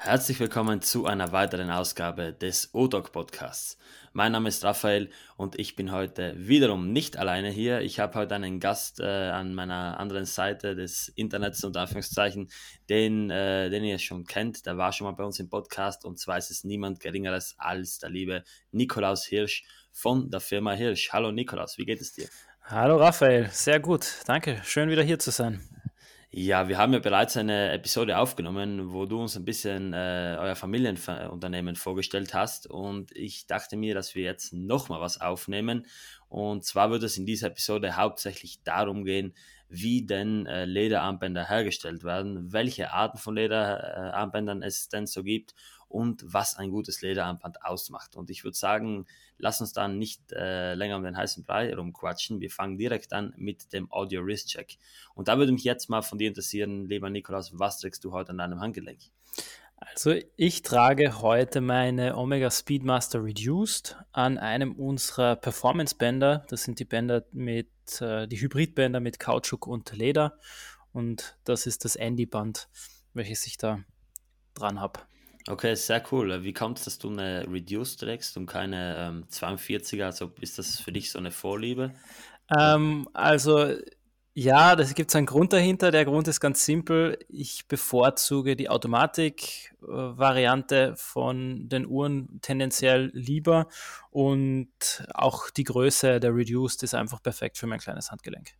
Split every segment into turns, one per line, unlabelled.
Herzlich willkommen zu einer weiteren Ausgabe des O-Doc Podcasts. Mein Name ist Raphael und ich bin heute wiederum nicht alleine hier. Ich habe heute einen Gast äh, an meiner anderen Seite des Internets und Anführungszeichen, den, äh, den ihr schon kennt. Der war schon mal bei uns im Podcast und zwar ist es niemand Geringeres als der liebe Nikolaus Hirsch von der Firma Hirsch. Hallo Nikolaus, wie geht es dir?
Hallo Raphael, sehr gut. Danke, schön wieder hier zu sein.
Ja, wir haben ja bereits eine Episode aufgenommen, wo du uns ein bisschen äh, euer Familienunternehmen vorgestellt hast. Und ich dachte mir, dass wir jetzt nochmal was aufnehmen. Und zwar wird es in dieser Episode hauptsächlich darum gehen, wie denn äh, Lederarmbänder hergestellt werden, welche Arten von Lederarmbändern es denn so gibt und was ein gutes Lederarmband ausmacht. Und ich würde sagen, lass uns dann nicht äh, länger um den heißen Brei rumquatschen. Wir fangen direkt an mit dem Audio Wrist Check. Und da würde mich jetzt mal von dir interessieren, lieber Nikolaus, was trägst du heute an deinem Handgelenk?
Also ich trage heute meine Omega Speedmaster Reduced an einem unserer Performance Bänder. Das sind die Bänder mit, äh, die Hybridbänder mit Kautschuk und Leder. Und das ist das Andy Band, welches ich da dran habe.
Okay, sehr cool. Wie kommt es, dass du eine Reduced trägst und keine ähm, 42er? Also ist das für dich so eine Vorliebe?
Ähm, also ja, da gibt es einen Grund dahinter. Der Grund ist ganz simpel. Ich bevorzuge die Automatik-Variante von den Uhren tendenziell lieber und auch die Größe der Reduced ist einfach perfekt für mein kleines Handgelenk.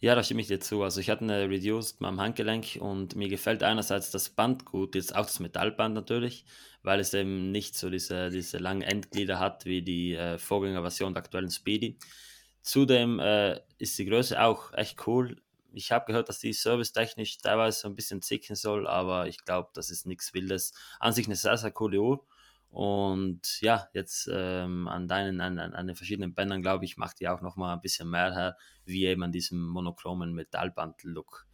Ja, da stimme ich dir zu. Also ich hatte eine Reduced am Handgelenk und mir gefällt einerseits das Band gut, jetzt auch das Metallband natürlich, weil es eben nicht so diese, diese langen Endglieder hat wie die äh, Vorgängerversion der aktuellen Speedy. Zudem äh, ist die Größe auch echt cool. Ich habe gehört, dass die servicetechnisch teilweise so ein bisschen zicken soll, aber ich glaube, das ist nichts Wildes. An sich eine sehr, sehr coole Uhr. Und ja, jetzt ähm, an deinen, an, an, den verschiedenen Bändern, glaube ich, macht die auch nochmal ein bisschen mehr her, wie eben an diesem monochromen Metallband-Look.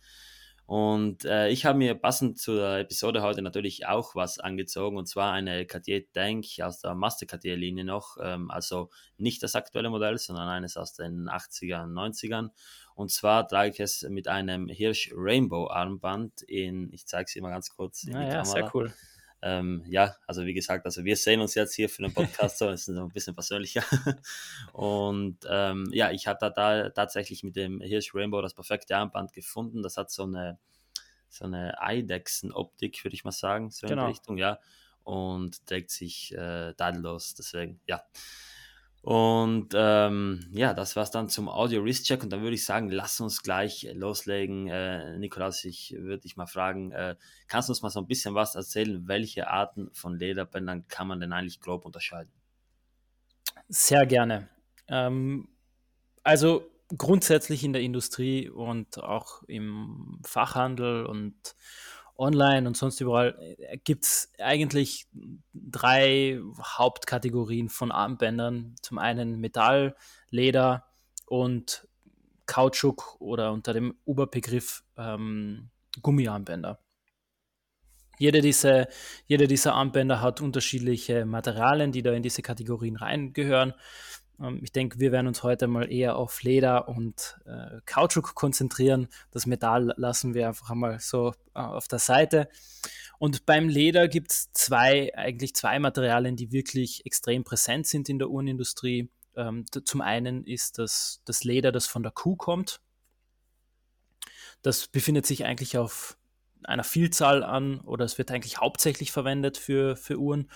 Und äh, ich habe mir passend zur Episode heute natürlich auch was angezogen, und zwar eine Cartier Tank aus der Master Cartier Linie noch, ähm, also nicht das aktuelle Modell, sondern eines aus den 80ern, 90ern. Und zwar trage ich es mit einem Hirsch Rainbow Armband in, ich zeige es mal ganz kurz.
In ja, ja, sehr cool.
Ähm, ja, also wie gesagt, also wir sehen uns jetzt hier für den Podcast so, ist ein bisschen persönlicher. Und ähm, ja, ich habe da, da tatsächlich mit dem Hirsch Rainbow das perfekte Armband gefunden. Das hat so eine, so eine Eidechsen-Optik, würde ich mal sagen, so genau. in die Richtung, ja. Und trägt sich äh, tadellos, deswegen, ja. Und ähm, ja, das war es dann zum Audio Risk Check. Und dann würde ich sagen, lass uns gleich loslegen. Äh, Nikolaus, ich würde dich mal fragen, äh, kannst du uns mal so ein bisschen was erzählen? Welche Arten von Lederbändern kann man denn eigentlich grob unterscheiden?
Sehr gerne. Ähm, also grundsätzlich in der Industrie und auch im Fachhandel und online und sonst überall äh, gibt es eigentlich drei Hauptkategorien von Armbändern. Zum einen Metall, Leder und Kautschuk oder unter dem Oberbegriff ähm, Gummiarmbänder. Jede dieser, jede dieser Armbänder hat unterschiedliche Materialien, die da in diese Kategorien reingehören. Ähm, ich denke, wir werden uns heute mal eher auf Leder und äh, Kautschuk konzentrieren. Das Metall lassen wir einfach einmal so äh, auf der Seite. Und beim Leder gibt es zwei, eigentlich zwei Materialien, die wirklich extrem präsent sind in der Uhrenindustrie. Ähm, zum einen ist das, das Leder, das von der Kuh kommt. Das befindet sich eigentlich auf einer Vielzahl an oder es wird eigentlich hauptsächlich verwendet für, für Uhren.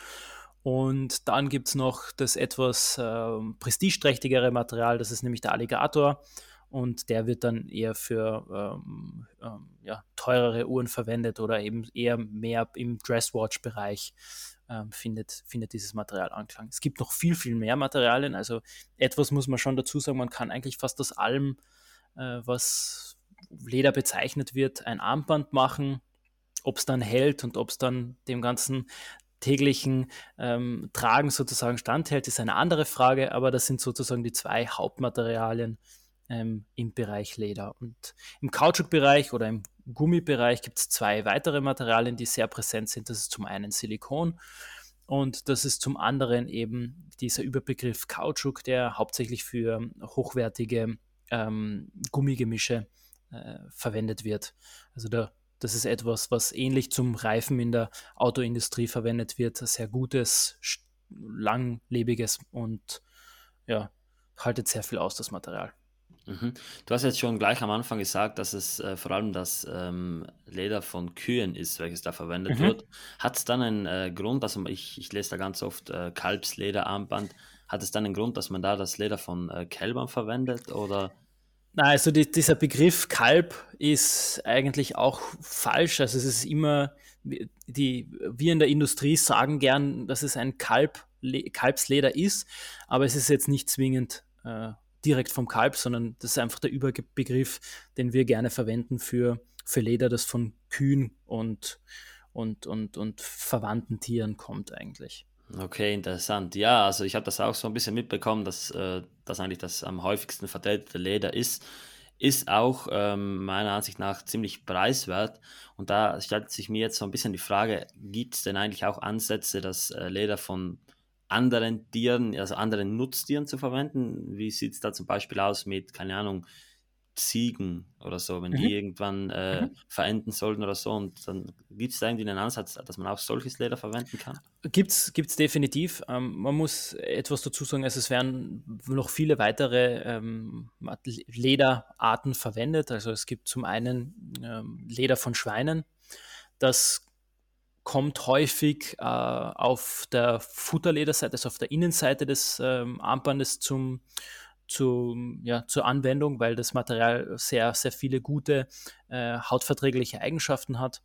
Und dann gibt es noch das etwas äh, prestigeträchtigere Material, das ist nämlich der Alligator. Und der wird dann eher für ähm, ähm, ja, teurere Uhren verwendet oder eben eher mehr im Dresswatch-Bereich ähm, findet, findet dieses Material Anklang. Es gibt noch viel, viel mehr Materialien. Also etwas muss man schon dazu sagen, man kann eigentlich fast aus allem, äh, was Leder bezeichnet wird, ein Armband machen. Ob es dann hält und ob es dann dem Ganzen täglichen ähm, Tragen sozusagen standhält, ist eine andere Frage, aber das sind sozusagen die zwei Hauptmaterialien ähm, im Bereich Leder. Und im Kautschukbereich oder im Gummibereich gibt es zwei weitere Materialien, die sehr präsent sind. Das ist zum einen Silikon und das ist zum anderen eben dieser Überbegriff Kautschuk, der hauptsächlich für hochwertige ähm, Gummigemische äh, verwendet wird. Also da das ist etwas, was ähnlich zum Reifen in der Autoindustrie verwendet wird. Sehr gutes, langlebiges und ja, haltet sehr viel aus, das Material.
Mhm. Du hast jetzt schon gleich am Anfang gesagt, dass es äh, vor allem das ähm, Leder von Kühen ist, welches da verwendet mhm. wird. Hat es dann einen äh, Grund, also ich, ich lese da ganz oft äh, Kalbslederarmband, hat es dann einen Grund, dass man da das Leder von äh, Kälbern verwendet oder?
Nein, also die, dieser Begriff Kalb ist eigentlich auch falsch. Also es ist immer, die, wir in der Industrie sagen gern, dass es ein Kalb, Kalbsleder ist, aber es ist jetzt nicht zwingend äh, direkt vom Kalb, sondern das ist einfach der Überbegriff, den wir gerne verwenden für, für Leder, das von Kühen und, und, und, und verwandten Tieren kommt eigentlich.
Okay, interessant. Ja, also ich habe das auch so ein bisschen mitbekommen, dass äh, das eigentlich das am häufigsten vertretene Leder ist. Ist auch ähm, meiner Ansicht nach ziemlich preiswert. Und da stellt sich mir jetzt so ein bisschen die Frage, gibt es denn eigentlich auch Ansätze, das äh, Leder von anderen Tieren, also anderen Nutztieren zu verwenden? Wie sieht es da zum Beispiel aus mit, keine Ahnung, Ziegen oder so, wenn mhm. die irgendwann äh, mhm. verenden sollten oder so. Und dann gibt es da irgendwie einen Ansatz, dass man auch solches Leder verwenden kann?
Gibt es definitiv. Ähm, man muss etwas dazu sagen, also es werden noch viele weitere ähm, Lederarten verwendet. Also es gibt zum einen ähm, Leder von Schweinen. Das kommt häufig äh, auf der Futterlederseite, also auf der Innenseite des ähm, Armbandes zum zu, ja, zur Anwendung, weil das Material sehr, sehr viele gute äh, hautverträgliche Eigenschaften hat.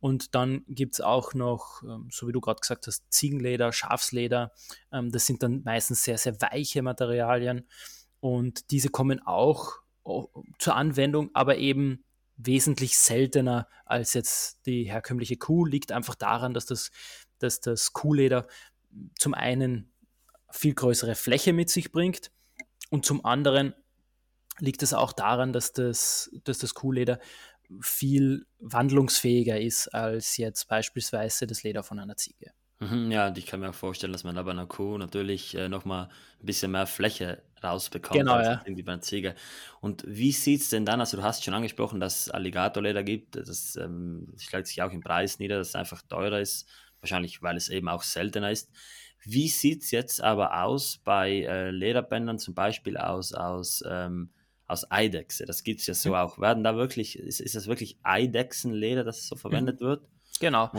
Und dann gibt es auch noch, ähm, so wie du gerade gesagt hast, Ziegenleder, Schafsleder. Ähm, das sind dann meistens sehr, sehr weiche Materialien. Und diese kommen auch oh, zur Anwendung, aber eben wesentlich seltener als jetzt die herkömmliche Kuh. Liegt einfach daran, dass das, dass das Kuhleder zum einen viel größere Fläche mit sich bringt und zum anderen liegt es auch daran, dass das, dass das Kuhleder viel wandlungsfähiger ist als jetzt beispielsweise das Leder von einer Ziege.
Mhm, ja, und ich kann mir auch vorstellen, dass man da bei einer Kuh natürlich äh, nochmal ein bisschen mehr Fläche rausbekommt
genau, als ja.
irgendwie bei einer Ziege. Und wie sieht es denn dann, also du hast schon angesprochen, dass es Alligatorleder gibt, das ähm, schlägt sich auch im Preis nieder, dass es einfach teurer ist, wahrscheinlich weil es eben auch seltener ist. Wie sieht es jetzt aber aus bei äh, Lederbändern, zum Beispiel aus, aus, ähm, aus Eidechse? Das gibt es ja so mhm. auch. Werden da wirklich, ist, ist das wirklich Eidechsenleder, das so verwendet mhm. wird?
Genau.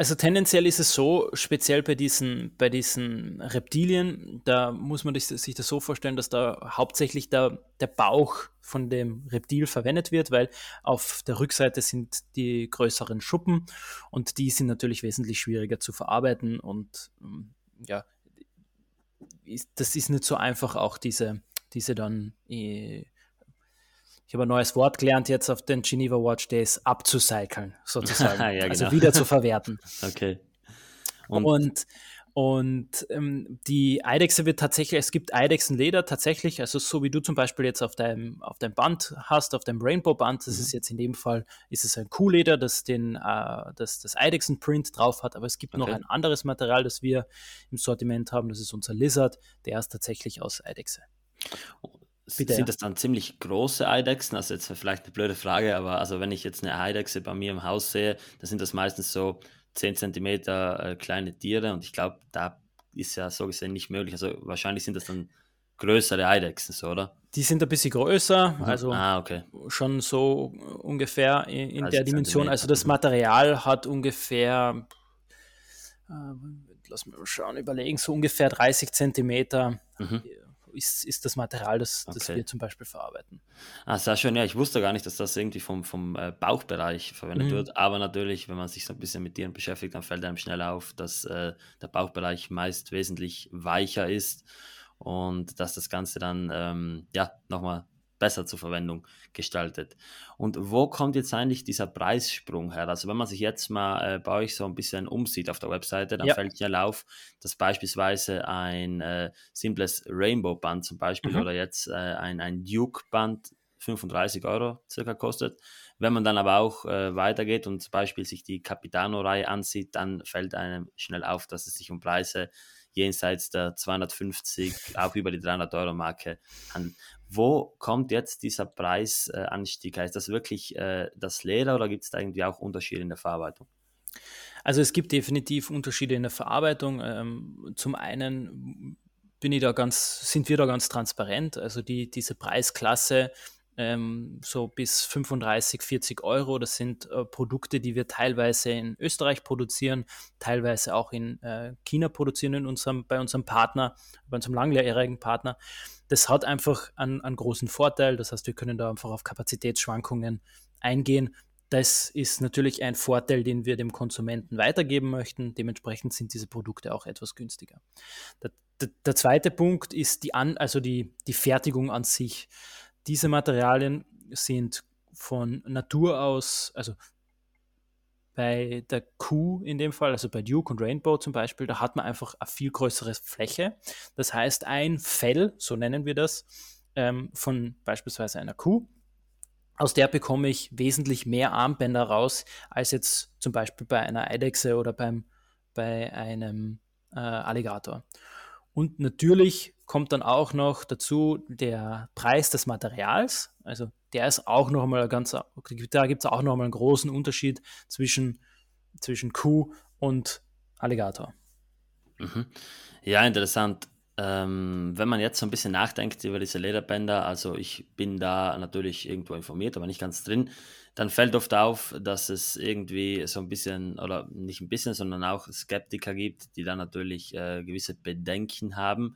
Also tendenziell ist es so, speziell bei diesen, bei diesen Reptilien, da muss man sich das so vorstellen, dass da hauptsächlich der, der Bauch von dem Reptil verwendet wird, weil auf der Rückseite sind die größeren Schuppen und die sind natürlich wesentlich schwieriger zu verarbeiten und ähm, ja, das ist nicht so einfach, auch diese, diese dann äh, ich habe ein neues Wort gelernt jetzt auf den Geneva Watch Days, abzucyceln, sozusagen. ja, genau. Also wieder zu verwerten.
okay.
Und, und, und ähm, die Eidechse wird tatsächlich, es gibt Eidechsenleder tatsächlich, also so wie du zum Beispiel jetzt auf deinem, auf deinem Band hast, auf deinem Rainbow-Band, das mhm. ist jetzt in dem Fall, ist es ein Kuhleder, das den, äh, das, das Eidechsen-Print drauf hat, aber es gibt okay. noch ein anderes Material, das wir im Sortiment haben, das ist unser Lizard, der ist tatsächlich aus Eidechse.
Bitte, sind das dann ziemlich große Eidechsen? Also jetzt vielleicht eine blöde Frage, aber also wenn ich jetzt eine Eidechse bei mir im Haus sehe, dann sind das meistens so 10 cm äh, kleine Tiere und ich glaube, da ist ja so gesehen nicht möglich. Also wahrscheinlich sind das dann größere Eidechsen, so, oder?
Die sind ein bisschen größer, mhm. also
ah, okay.
schon so ungefähr in, in der Dimension. Also das Material hat ungefähr, äh, lass mich mal schauen, überlegen, so ungefähr 30 Zentimeter. Mhm ist, ist das Material, das, okay. das wir zum Beispiel verarbeiten.
Ah, sehr schön. Ja, ich wusste gar nicht, dass das irgendwie vom, vom äh, Bauchbereich verwendet mhm. wird. Aber natürlich, wenn man sich so ein bisschen mit Tieren beschäftigt, dann fällt einem schnell auf, dass äh, der Bauchbereich meist wesentlich weicher ist und dass das Ganze dann ähm, ja nochmal besser zur Verwendung gestaltet. Und wo kommt jetzt eigentlich dieser Preissprung her? Also wenn man sich jetzt mal äh, bei euch so ein bisschen umsieht auf der Webseite, dann ja. fällt schnell auf, dass beispielsweise ein äh, simples Rainbow-Band zum Beispiel mhm. oder jetzt äh, ein, ein Duke-Band 35 Euro circa kostet. Wenn man dann aber auch äh, weitergeht und zum Beispiel sich die Capitano-Reihe ansieht, dann fällt einem schnell auf, dass es sich um Preise jenseits der 250, auch über die 300 Euro Marke handeln. Wo kommt jetzt dieser Preisanstieg? Heißt das wirklich äh, das Leder oder gibt es da irgendwie auch Unterschiede in der Verarbeitung?
Also es gibt definitiv Unterschiede in der Verarbeitung. Ähm, zum einen bin ich da ganz, sind wir da ganz transparent. Also die, diese Preisklasse ähm, so bis 35, 40 Euro, das sind äh, Produkte, die wir teilweise in Österreich produzieren, teilweise auch in äh, China produzieren in unserem, bei unserem Partner, bei unserem langjährigen Partner. Das hat einfach einen, einen großen Vorteil. Das heißt, wir können da einfach auf Kapazitätsschwankungen eingehen. Das ist natürlich ein Vorteil, den wir dem Konsumenten weitergeben möchten. Dementsprechend sind diese Produkte auch etwas günstiger. Der, der, der zweite Punkt ist die, an, also die, die Fertigung an sich. Diese Materialien sind von Natur aus, also bei der Kuh in dem Fall, also bei Duke und Rainbow zum Beispiel, da hat man einfach eine viel größere Fläche. Das heißt, ein Fell, so nennen wir das, ähm, von beispielsweise einer Kuh, aus der bekomme ich wesentlich mehr Armbänder raus, als jetzt zum Beispiel bei einer Eidechse oder beim, bei einem äh, Alligator. Und natürlich kommt dann auch noch dazu der Preis des Materials. Also der ist auch noch mal ganz, da gibt es auch noch mal einen großen Unterschied zwischen, zwischen Kuh und Alligator.
Mhm. Ja, interessant. Ähm, wenn man jetzt so ein bisschen nachdenkt über diese Lederbänder, also ich bin da natürlich irgendwo informiert, aber nicht ganz drin, dann fällt oft auf, dass es irgendwie so ein bisschen, oder nicht ein bisschen, sondern auch Skeptiker gibt, die da natürlich äh, gewisse Bedenken haben.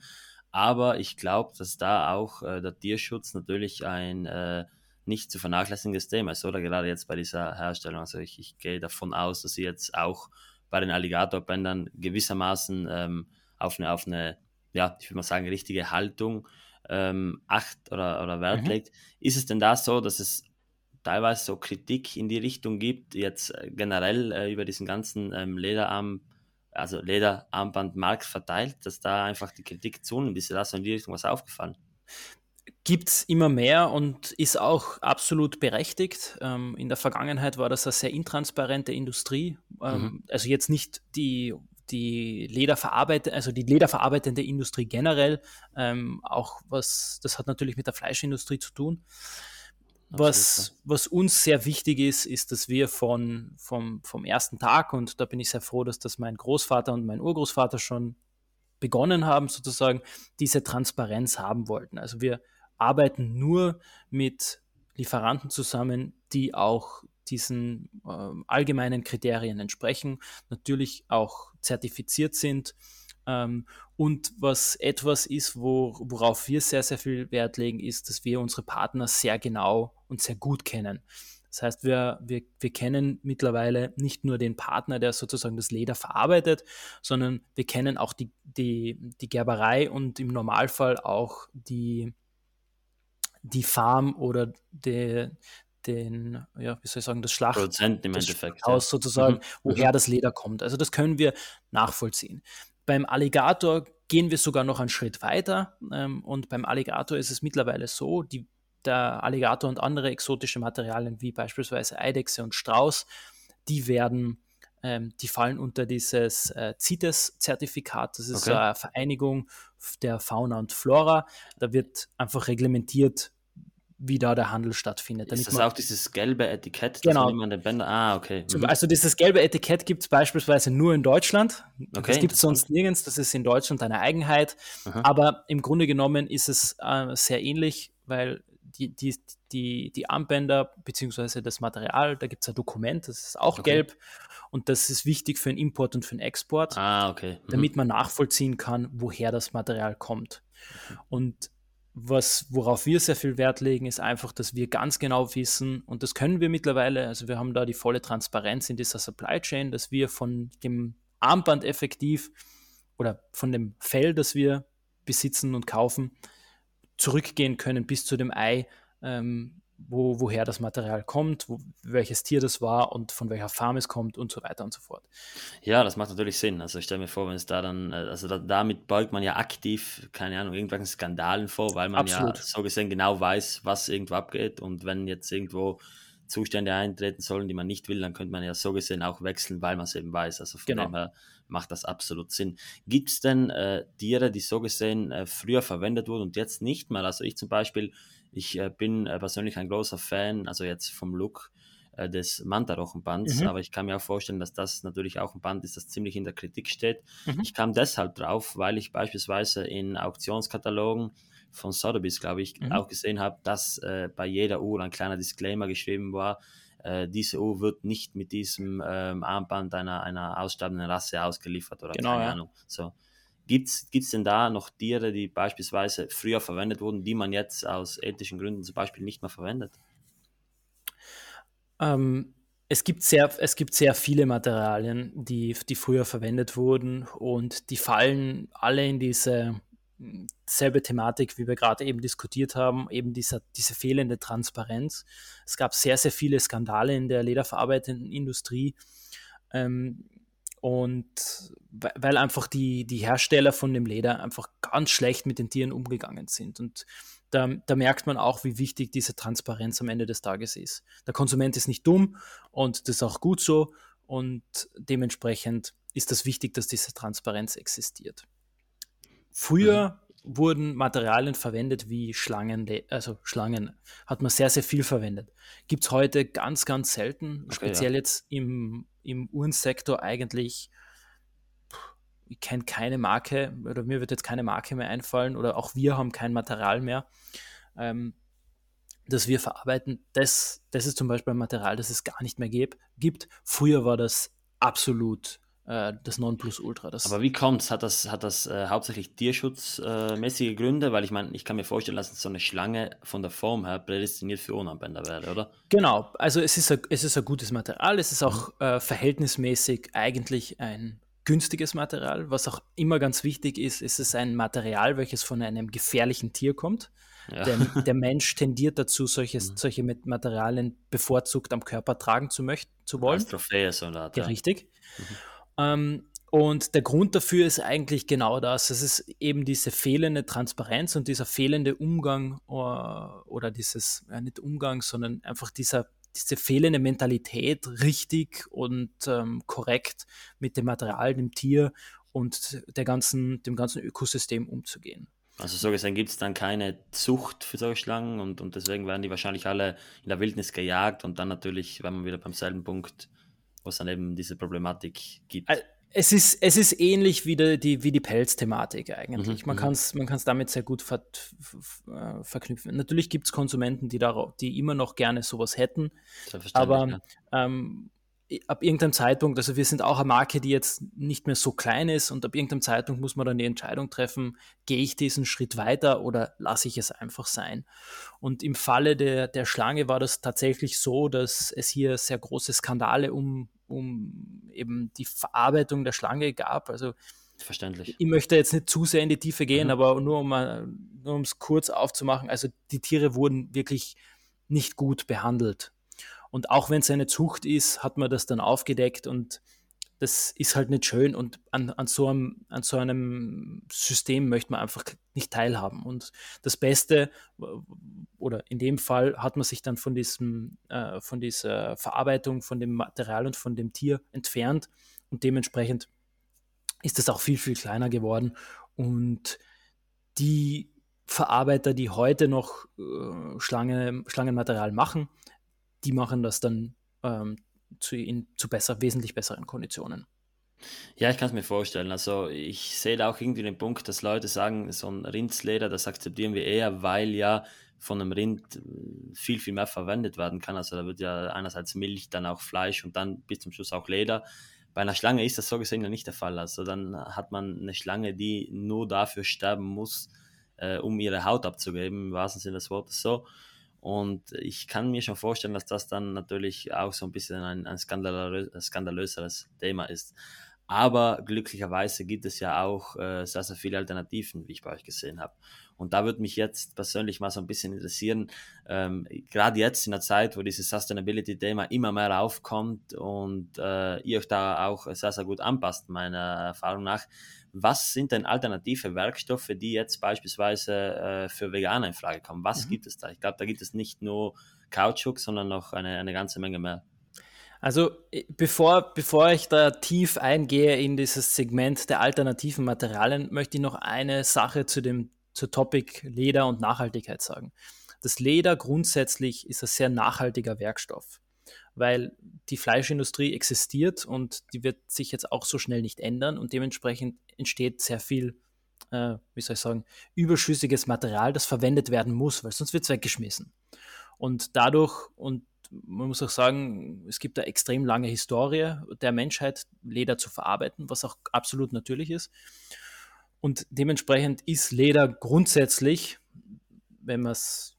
Aber ich glaube, dass da auch äh, der Tierschutz natürlich ein äh, nicht zu vernachlässigendes Thema ist, oder gerade jetzt bei dieser Herstellung. Also ich, ich gehe davon aus, dass sie jetzt auch bei den Alligatorbändern gewissermaßen ähm, auf eine, auf eine, ja, ich würde mal sagen, richtige Haltung ähm, Acht oder, oder Wert mhm. legt. Ist es denn da so, dass es teilweise so Kritik in die Richtung gibt, jetzt äh, generell äh, über diesen ganzen ähm, Lederarm also Lederarmbandmarkt verteilt, dass da einfach die Kritik zunimmt. Ist dir da so in die Richtung was aufgefallen?
Gibt es immer mehr und ist auch absolut berechtigt. Ähm, in der Vergangenheit war das eine sehr intransparente Industrie. Ähm, mhm. Also jetzt nicht die, die Lederverarbeit also die lederverarbeitende Industrie generell, ähm, auch was, das hat natürlich mit der Fleischindustrie zu tun. Was, was uns sehr wichtig ist, ist, dass wir von, vom, vom ersten Tag, und da bin ich sehr froh, dass das mein Großvater und mein Urgroßvater schon begonnen haben, sozusagen, diese Transparenz haben wollten. Also wir arbeiten nur mit Lieferanten zusammen, die auch diesen äh, allgemeinen Kriterien entsprechen, natürlich auch zertifiziert sind ähm, und was etwas ist, wo, worauf wir sehr, sehr viel Wert legen, ist, dass wir unsere Partner sehr genau und sehr gut kennen. Das heißt, wir, wir, wir kennen mittlerweile nicht nur den Partner, der sozusagen das Leder verarbeitet, sondern wir kennen auch die, die, die Gerberei und im Normalfall auch die, die Farm oder die, den, ja, wie soll ich sagen, das Schlacht
im Endeffekt,
aus ja. sozusagen, mhm. woher mhm. das Leder kommt. Also das können wir nachvollziehen. Beim Alligator gehen wir sogar noch einen Schritt weiter ähm, und beim Alligator ist es mittlerweile so, die, der Alligator und andere exotische Materialien wie beispielsweise Eidechse und Strauß, die werden, ähm, die fallen unter dieses äh, CITES-Zertifikat. Das ist okay. eine Vereinigung der Fauna und Flora. Da wird einfach reglementiert, wie da der Handel stattfindet.
Ist das auch dieses gelbe Etikett, das
genau.
man den Bänder, ah, okay.
Mhm. Also dieses gelbe Etikett gibt es beispielsweise nur in Deutschland. Okay, das gibt es sonst nirgends, das ist in Deutschland eine Eigenheit. Aha. Aber im Grunde genommen ist es äh, sehr ähnlich, weil die, die, die, die Armbänder bzw. das Material, da gibt es ein Dokument, das ist auch okay. gelb und das ist wichtig für den Import und für den Export,
ah, okay.
mhm. damit man nachvollziehen kann, woher das Material kommt. Mhm. Und was, worauf wir sehr viel Wert legen, ist einfach, dass wir ganz genau wissen, und das können wir mittlerweile, also wir haben da die volle Transparenz in dieser Supply Chain, dass wir von dem Armband effektiv oder von dem Fell, das wir besitzen und kaufen, zurückgehen können bis zu dem Ei, ähm, wo, woher das Material kommt, wo, welches Tier das war und von welcher Farm es kommt und so weiter und so fort.
Ja, das macht natürlich Sinn. Also ich stelle mir vor, wenn es da dann, äh, also da, damit beugt man ja aktiv, keine Ahnung, irgendwelchen Skandalen vor, weil man Absolut. ja so gesehen genau weiß, was irgendwo abgeht und wenn jetzt irgendwo Zustände eintreten sollen, die man nicht will, dann könnte man ja so gesehen auch wechseln, weil man es eben weiß. Also von genau. dem her macht das absolut Sinn. Gibt es denn äh, Tiere, die so gesehen äh, früher verwendet wurden und jetzt nicht mehr? Also ich zum Beispiel, ich äh, bin äh, persönlich ein großer Fan, also jetzt vom Look äh, des Mantarochenbands, mhm. aber ich kann mir auch vorstellen, dass das natürlich auch ein Band ist, das ziemlich in der Kritik steht. Mhm. Ich kam deshalb drauf, weil ich beispielsweise in Auktionskatalogen von Sotheby's, glaube ich, mhm. auch gesehen habe, dass äh, bei jeder Uhr ein kleiner Disclaimer geschrieben war, äh, diese Uhr wird nicht mit diesem ähm, Armband einer, einer aussterbenden Rasse ausgeliefert oder genau, keine ja. Ahnung. So. Gibt es denn da noch Tiere, die beispielsweise früher verwendet wurden, die man jetzt aus ethischen Gründen zum Beispiel nicht mehr verwendet?
Ähm, es, gibt sehr, es gibt sehr viele Materialien, die, die früher verwendet wurden und die fallen alle in diese selbe Thematik, wie wir gerade eben diskutiert haben, eben dieser, diese fehlende Transparenz. Es gab sehr, sehr viele Skandale in der lederverarbeitenden Industrie. Ähm, und weil einfach die, die Hersteller von dem Leder einfach ganz schlecht mit den Tieren umgegangen sind. Und da, da, merkt man auch, wie wichtig diese Transparenz am Ende des Tages ist. Der Konsument ist nicht dumm und das ist auch gut so. Und dementsprechend ist das wichtig, dass diese Transparenz existiert. Früher mhm. Wurden Materialien verwendet wie Schlangen, also Schlangen hat man sehr, sehr viel verwendet. Gibt es heute ganz, ganz selten, okay, speziell ja. jetzt im, im Uhrensektor eigentlich. Ich kenne keine Marke oder mir wird jetzt keine Marke mehr einfallen oder auch wir haben kein Material mehr, ähm, das wir verarbeiten. Das, das ist zum Beispiel ein Material, das es gar nicht mehr gibt. Früher war das absolut äh, das Nonplusultra. Das
Aber wie kommt es? Hat das, hat das äh, hauptsächlich tierschutzmäßige Gründe? Weil ich meine, ich kann mir vorstellen, dass so eine Schlange von der Form her prädestiniert für Ohrenbänder wäre, oder?
Genau, also es ist, ein, es ist ein gutes Material, es ist auch äh, verhältnismäßig eigentlich ein günstiges Material. Was auch immer ganz wichtig ist, ist es ein Material, welches von einem gefährlichen Tier kommt. Ja. Der, der, Mensch tendiert dazu, solches, mhm. solche Materialien bevorzugt am Körper tragen zu, möchten, zu wollen. Als
Trophäe so eine Art, ja.
Richtig. Mhm. Ähm, und der Grund dafür ist eigentlich genau das. Es ist eben diese fehlende Transparenz und dieser fehlende Umgang oder, äh, oder dieses, ja, nicht Umgang, sondern einfach dieser, diese fehlende Mentalität, richtig und ähm, korrekt mit dem Material, dem Tier und der ganzen, dem ganzen Ökosystem umzugehen.
Also so gesehen gibt es dann keine Zucht für solche Schlangen und, und deswegen werden die wahrscheinlich alle in der Wildnis gejagt und dann natürlich, wenn man wieder beim selben Punkt wo es dann eben diese Problematik gibt.
Es ist, es ist ähnlich wie die, wie die Pelzthematik eigentlich. Mhm, man mhm. kann es man damit sehr gut ver, äh, verknüpfen. Natürlich gibt es Konsumenten, die, darauf, die immer noch gerne sowas hätten. Aber ja. ähm, ab irgendeinem Zeitpunkt, also wir sind auch eine Marke, die jetzt nicht mehr so klein ist und ab irgendeinem Zeitpunkt muss man dann die Entscheidung treffen, gehe ich diesen Schritt weiter oder lasse ich es einfach sein. Und im Falle der, der Schlange war das tatsächlich so, dass es hier sehr große Skandale um, um eben die Verarbeitung der Schlange gab. Also
Verständlich.
Ich möchte jetzt nicht zu sehr in die Tiefe gehen, mhm. aber nur um es kurz aufzumachen, also die Tiere wurden wirklich nicht gut behandelt. Und auch wenn es eine Zucht ist, hat man das dann aufgedeckt und das ist halt nicht schön und an, an, so einem, an so einem System möchte man einfach nicht teilhaben. Und das Beste, oder in dem Fall hat man sich dann von, diesem, äh, von dieser Verarbeitung, von dem Material und von dem Tier entfernt und dementsprechend ist es auch viel, viel kleiner geworden. Und die Verarbeiter, die heute noch äh, Schlange, Schlangenmaterial machen, die machen das dann ähm, zu, in, zu besser, wesentlich besseren Konditionen.
Ja, ich kann es mir vorstellen. Also ich sehe da auch irgendwie den Punkt, dass Leute sagen, so ein Rindsleder, das akzeptieren wir eher, weil ja von einem Rind äh, viel, viel mehr verwendet werden kann. Also da wird ja einerseits Milch, dann auch Fleisch und dann bis zum Schluss auch Leder. Bei einer Schlange ist das so gesehen ja nicht der Fall. Also dann hat man eine Schlange, die nur dafür sterben muss, äh, um ihre Haut abzugeben, im wahrsten Sinne des Wortes so. Und ich kann mir schon vorstellen, dass das dann natürlich auch so ein bisschen ein, ein skandalös, skandalöseres Thema ist. Aber glücklicherweise gibt es ja auch äh, sehr, sehr viele Alternativen, wie ich bei euch gesehen habe. Und da würde mich jetzt persönlich mal so ein bisschen interessieren, ähm, gerade jetzt in der Zeit, wo dieses Sustainability-Thema immer mehr aufkommt und äh, ihr euch da auch sehr, sehr gut anpasst, meiner Erfahrung nach. Was sind denn alternative Werkstoffe, die jetzt beispielsweise äh, für Veganer in Frage kommen? Was mhm. gibt es da? Ich glaube, da gibt es nicht nur Kautschuk, sondern noch eine, eine ganze Menge mehr.
Also bevor, bevor ich da tief eingehe in dieses Segment der alternativen Materialien, möchte ich noch eine Sache zu dem zur Topic Leder und Nachhaltigkeit sagen. Das Leder grundsätzlich ist ein sehr nachhaltiger Werkstoff, weil die Fleischindustrie existiert und die wird sich jetzt auch so schnell nicht ändern und dementsprechend entsteht sehr viel, äh, wie soll ich sagen, überschüssiges Material, das verwendet werden muss, weil sonst wird es weggeschmissen. Und dadurch, und man muss auch sagen, es gibt eine extrem lange Historie der Menschheit, Leder zu verarbeiten, was auch absolut natürlich ist. Und dementsprechend ist Leder grundsätzlich, wenn man es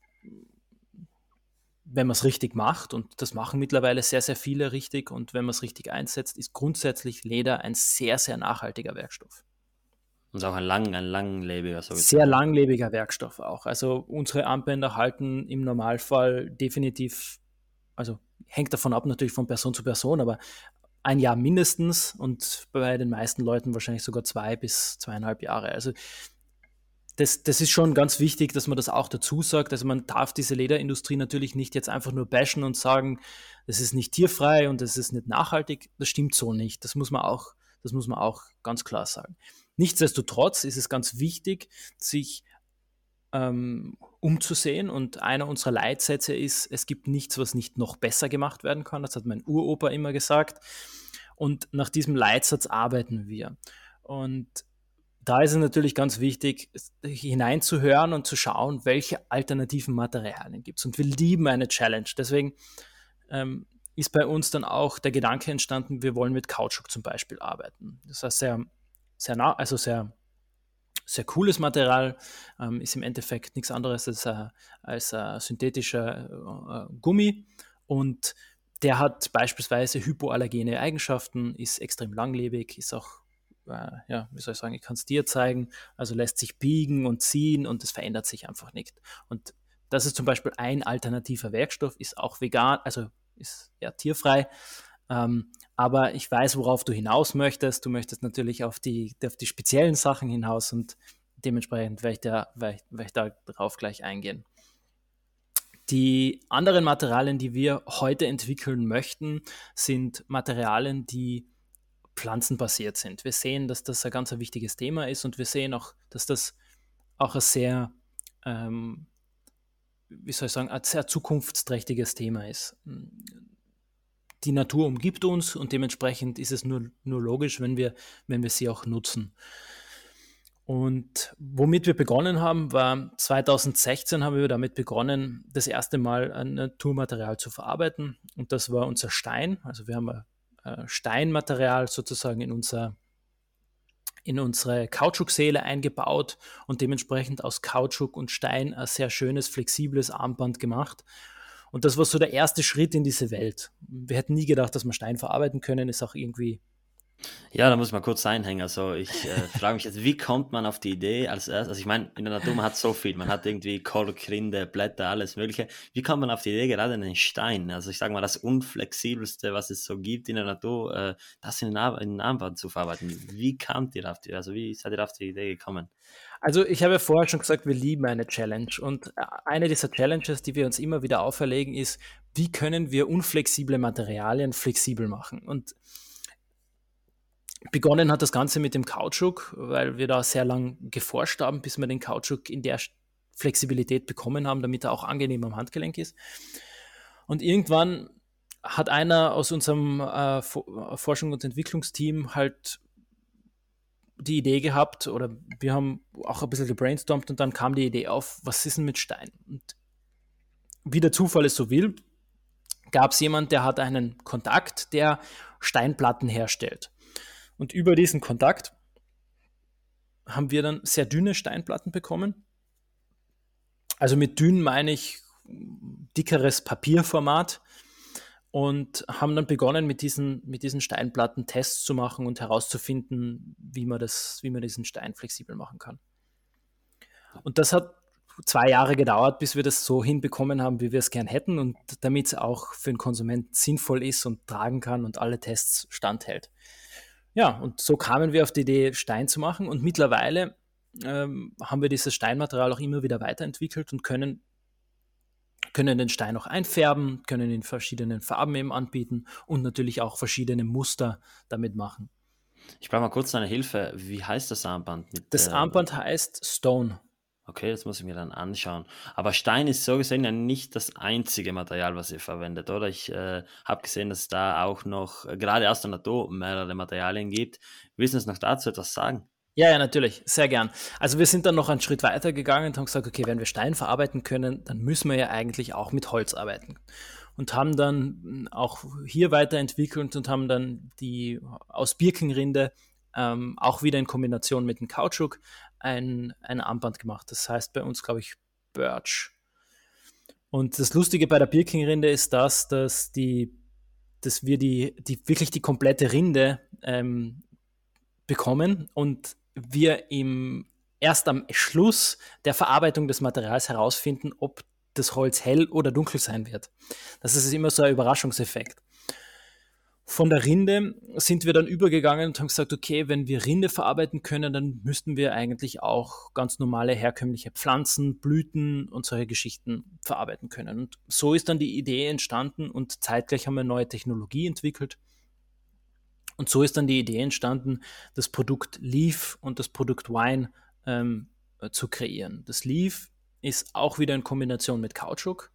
wenn man es richtig macht, und das machen mittlerweile sehr, sehr viele richtig, und wenn man es richtig einsetzt, ist grundsätzlich Leder ein sehr, sehr nachhaltiger Werkstoff.
Und auch ein, lang, ein langlebiger.
So sehr langlebiger Werkstoff auch. Also unsere Armbänder halten im Normalfall definitiv, also hängt davon ab natürlich von Person zu Person, aber ein Jahr mindestens und bei den meisten Leuten wahrscheinlich sogar zwei bis zweieinhalb Jahre. Also das, das ist schon ganz wichtig, dass man das auch dazu sagt. Also man darf diese Lederindustrie natürlich nicht jetzt einfach nur bashen und sagen, das ist nicht tierfrei und das ist nicht nachhaltig. Das stimmt so nicht. Das muss man auch, das muss man auch ganz klar sagen. Nichtsdestotrotz ist es ganz wichtig, sich ähm, umzusehen. Und einer unserer Leitsätze ist, es gibt nichts, was nicht noch besser gemacht werden kann. Das hat mein Uropa immer gesagt. Und nach diesem Leitsatz arbeiten wir. Und da ist es natürlich ganz wichtig, hineinzuhören und zu schauen, welche alternativen Materialien gibt es. Und wir lieben eine Challenge. Deswegen ähm, ist bei uns dann auch der Gedanke entstanden, wir wollen mit Kautschuk zum Beispiel arbeiten. Das heißt sehr, sehr nah, also sehr sehr cooles Material, ähm, ist im Endeffekt nichts anderes als, äh, als äh, synthetischer äh, Gummi und der hat beispielsweise hypoallergene Eigenschaften, ist extrem langlebig, ist auch, äh, ja, wie soll ich sagen, ich kann es dir zeigen, also lässt sich biegen und ziehen und es verändert sich einfach nicht. Und das ist zum Beispiel ein alternativer Werkstoff, ist auch vegan, also ist ja tierfrei. Ähm, aber ich weiß, worauf du hinaus möchtest. Du möchtest natürlich auf die, auf die speziellen Sachen hinaus und dementsprechend werde ich, da, werde ich, werde ich da drauf gleich eingehen. Die anderen Materialien, die wir heute entwickeln möchten, sind Materialien, die pflanzenbasiert sind. Wir sehen, dass das ein ganz ein wichtiges Thema ist und wir sehen auch, dass das auch ein sehr, ähm, wie soll ich sagen, ein sehr zukunftsträchtiges Thema ist die Natur umgibt uns und dementsprechend ist es nur, nur logisch, wenn wir, wenn wir sie auch nutzen. Und womit wir begonnen haben, war 2016 haben wir damit begonnen, das erste Mal ein Naturmaterial zu verarbeiten. Und das war unser Stein. Also wir haben ein Steinmaterial sozusagen in, unser, in unsere Kautschukseele eingebaut und dementsprechend aus Kautschuk und Stein ein sehr schönes, flexibles Armband gemacht. Und das war so der erste Schritt in diese Welt. Wir hätten nie gedacht, dass wir Stein verarbeiten können, ist auch irgendwie.
Ja, da muss man kurz einhängen. Also ich äh, frage mich jetzt, wie kommt man auf die Idee als erstes? Also ich meine, in der Natur man hat so viel, man hat irgendwie Kork, Rinde, Blätter, alles mögliche. Wie kommt man auf die Idee, gerade einen Stein, also ich sage mal das unflexibelste, was es so gibt in der Natur, äh, das in ein Armband zu verarbeiten? Wie kamt ihr auf die, also wie seid ihr auf die Idee gekommen?
Also ich habe ja vorher schon gesagt, wir lieben eine Challenge. Und äh, eine dieser Challenges, die wir uns immer wieder auferlegen, ist, wie können wir unflexible Materialien flexibel machen? Und begonnen hat das Ganze mit dem Kautschuk, weil wir da sehr lang geforscht haben, bis wir den Kautschuk in der Flexibilität bekommen haben, damit er auch angenehm am Handgelenk ist. Und irgendwann hat einer aus unserem äh, Forschung- und Entwicklungsteam halt die Idee gehabt oder wir haben auch ein bisschen gebrainstormt und dann kam die Idee auf, was ist denn mit Stein? Und wie der Zufall es so will, gab es jemand, der hat einen Kontakt, der Steinplatten herstellt. Und über diesen Kontakt haben wir dann sehr dünne Steinplatten bekommen. Also mit dünn meine ich dickeres Papierformat. und haben dann begonnen, mit diesen, mit diesen Steinplatten Tests zu machen und herauszufinden, wie man, das, wie man diesen Stein flexibel machen kann. Und das hat zwei Jahre gedauert, bis wir das so hinbekommen haben, wie wir es gern hätten und damit es auch für den Konsument sinnvoll ist und tragen kann und alle Tests standhält. Ja, und so kamen wir auf die Idee, Stein zu machen und mittlerweile ähm, haben wir dieses Steinmaterial auch immer wieder weiterentwickelt und können, können den Stein auch einfärben, können in verschiedenen Farben eben anbieten und natürlich auch verschiedene Muster damit machen.
Ich brauche mal kurz eine Hilfe. Wie heißt das Armband?
Mit, das Armband heißt Stone.
Okay, das muss ich mir dann anschauen. Aber Stein ist so gesehen ja nicht das einzige Material, was ihr verwendet, oder? Ich äh, habe gesehen, dass es da auch noch, äh, gerade aus der Natur, mehrere Materialien gibt. Du uns noch dazu etwas sagen?
Ja, ja, natürlich, sehr gern. Also wir sind dann noch einen Schritt weiter gegangen und haben gesagt, okay, wenn wir Stein verarbeiten können, dann müssen wir ja eigentlich auch mit Holz arbeiten. Und haben dann hm, auch hier weiterentwickelt und haben dann die aus Birkenrinde ähm, auch wieder in Kombination mit dem Kautschuk ein, ein Armband gemacht. Das heißt bei uns, glaube ich, Birch. Und das Lustige bei der Birkenrinde ist das, dass, die, dass wir die, die wirklich die komplette Rinde ähm, bekommen und wir im, erst am Schluss der Verarbeitung des Materials herausfinden, ob das Holz hell oder dunkel sein wird. Das ist immer so ein Überraschungseffekt. Von der Rinde sind wir dann übergegangen und haben gesagt, okay, wenn wir Rinde verarbeiten können, dann müssten wir eigentlich auch ganz normale herkömmliche Pflanzen, Blüten und solche Geschichten verarbeiten können. Und so ist dann die Idee entstanden und zeitgleich haben wir neue Technologie entwickelt. Und so ist dann die Idee entstanden, das Produkt Leaf und das Produkt Wine ähm, zu kreieren. Das Leaf ist auch wieder in Kombination mit Kautschuk.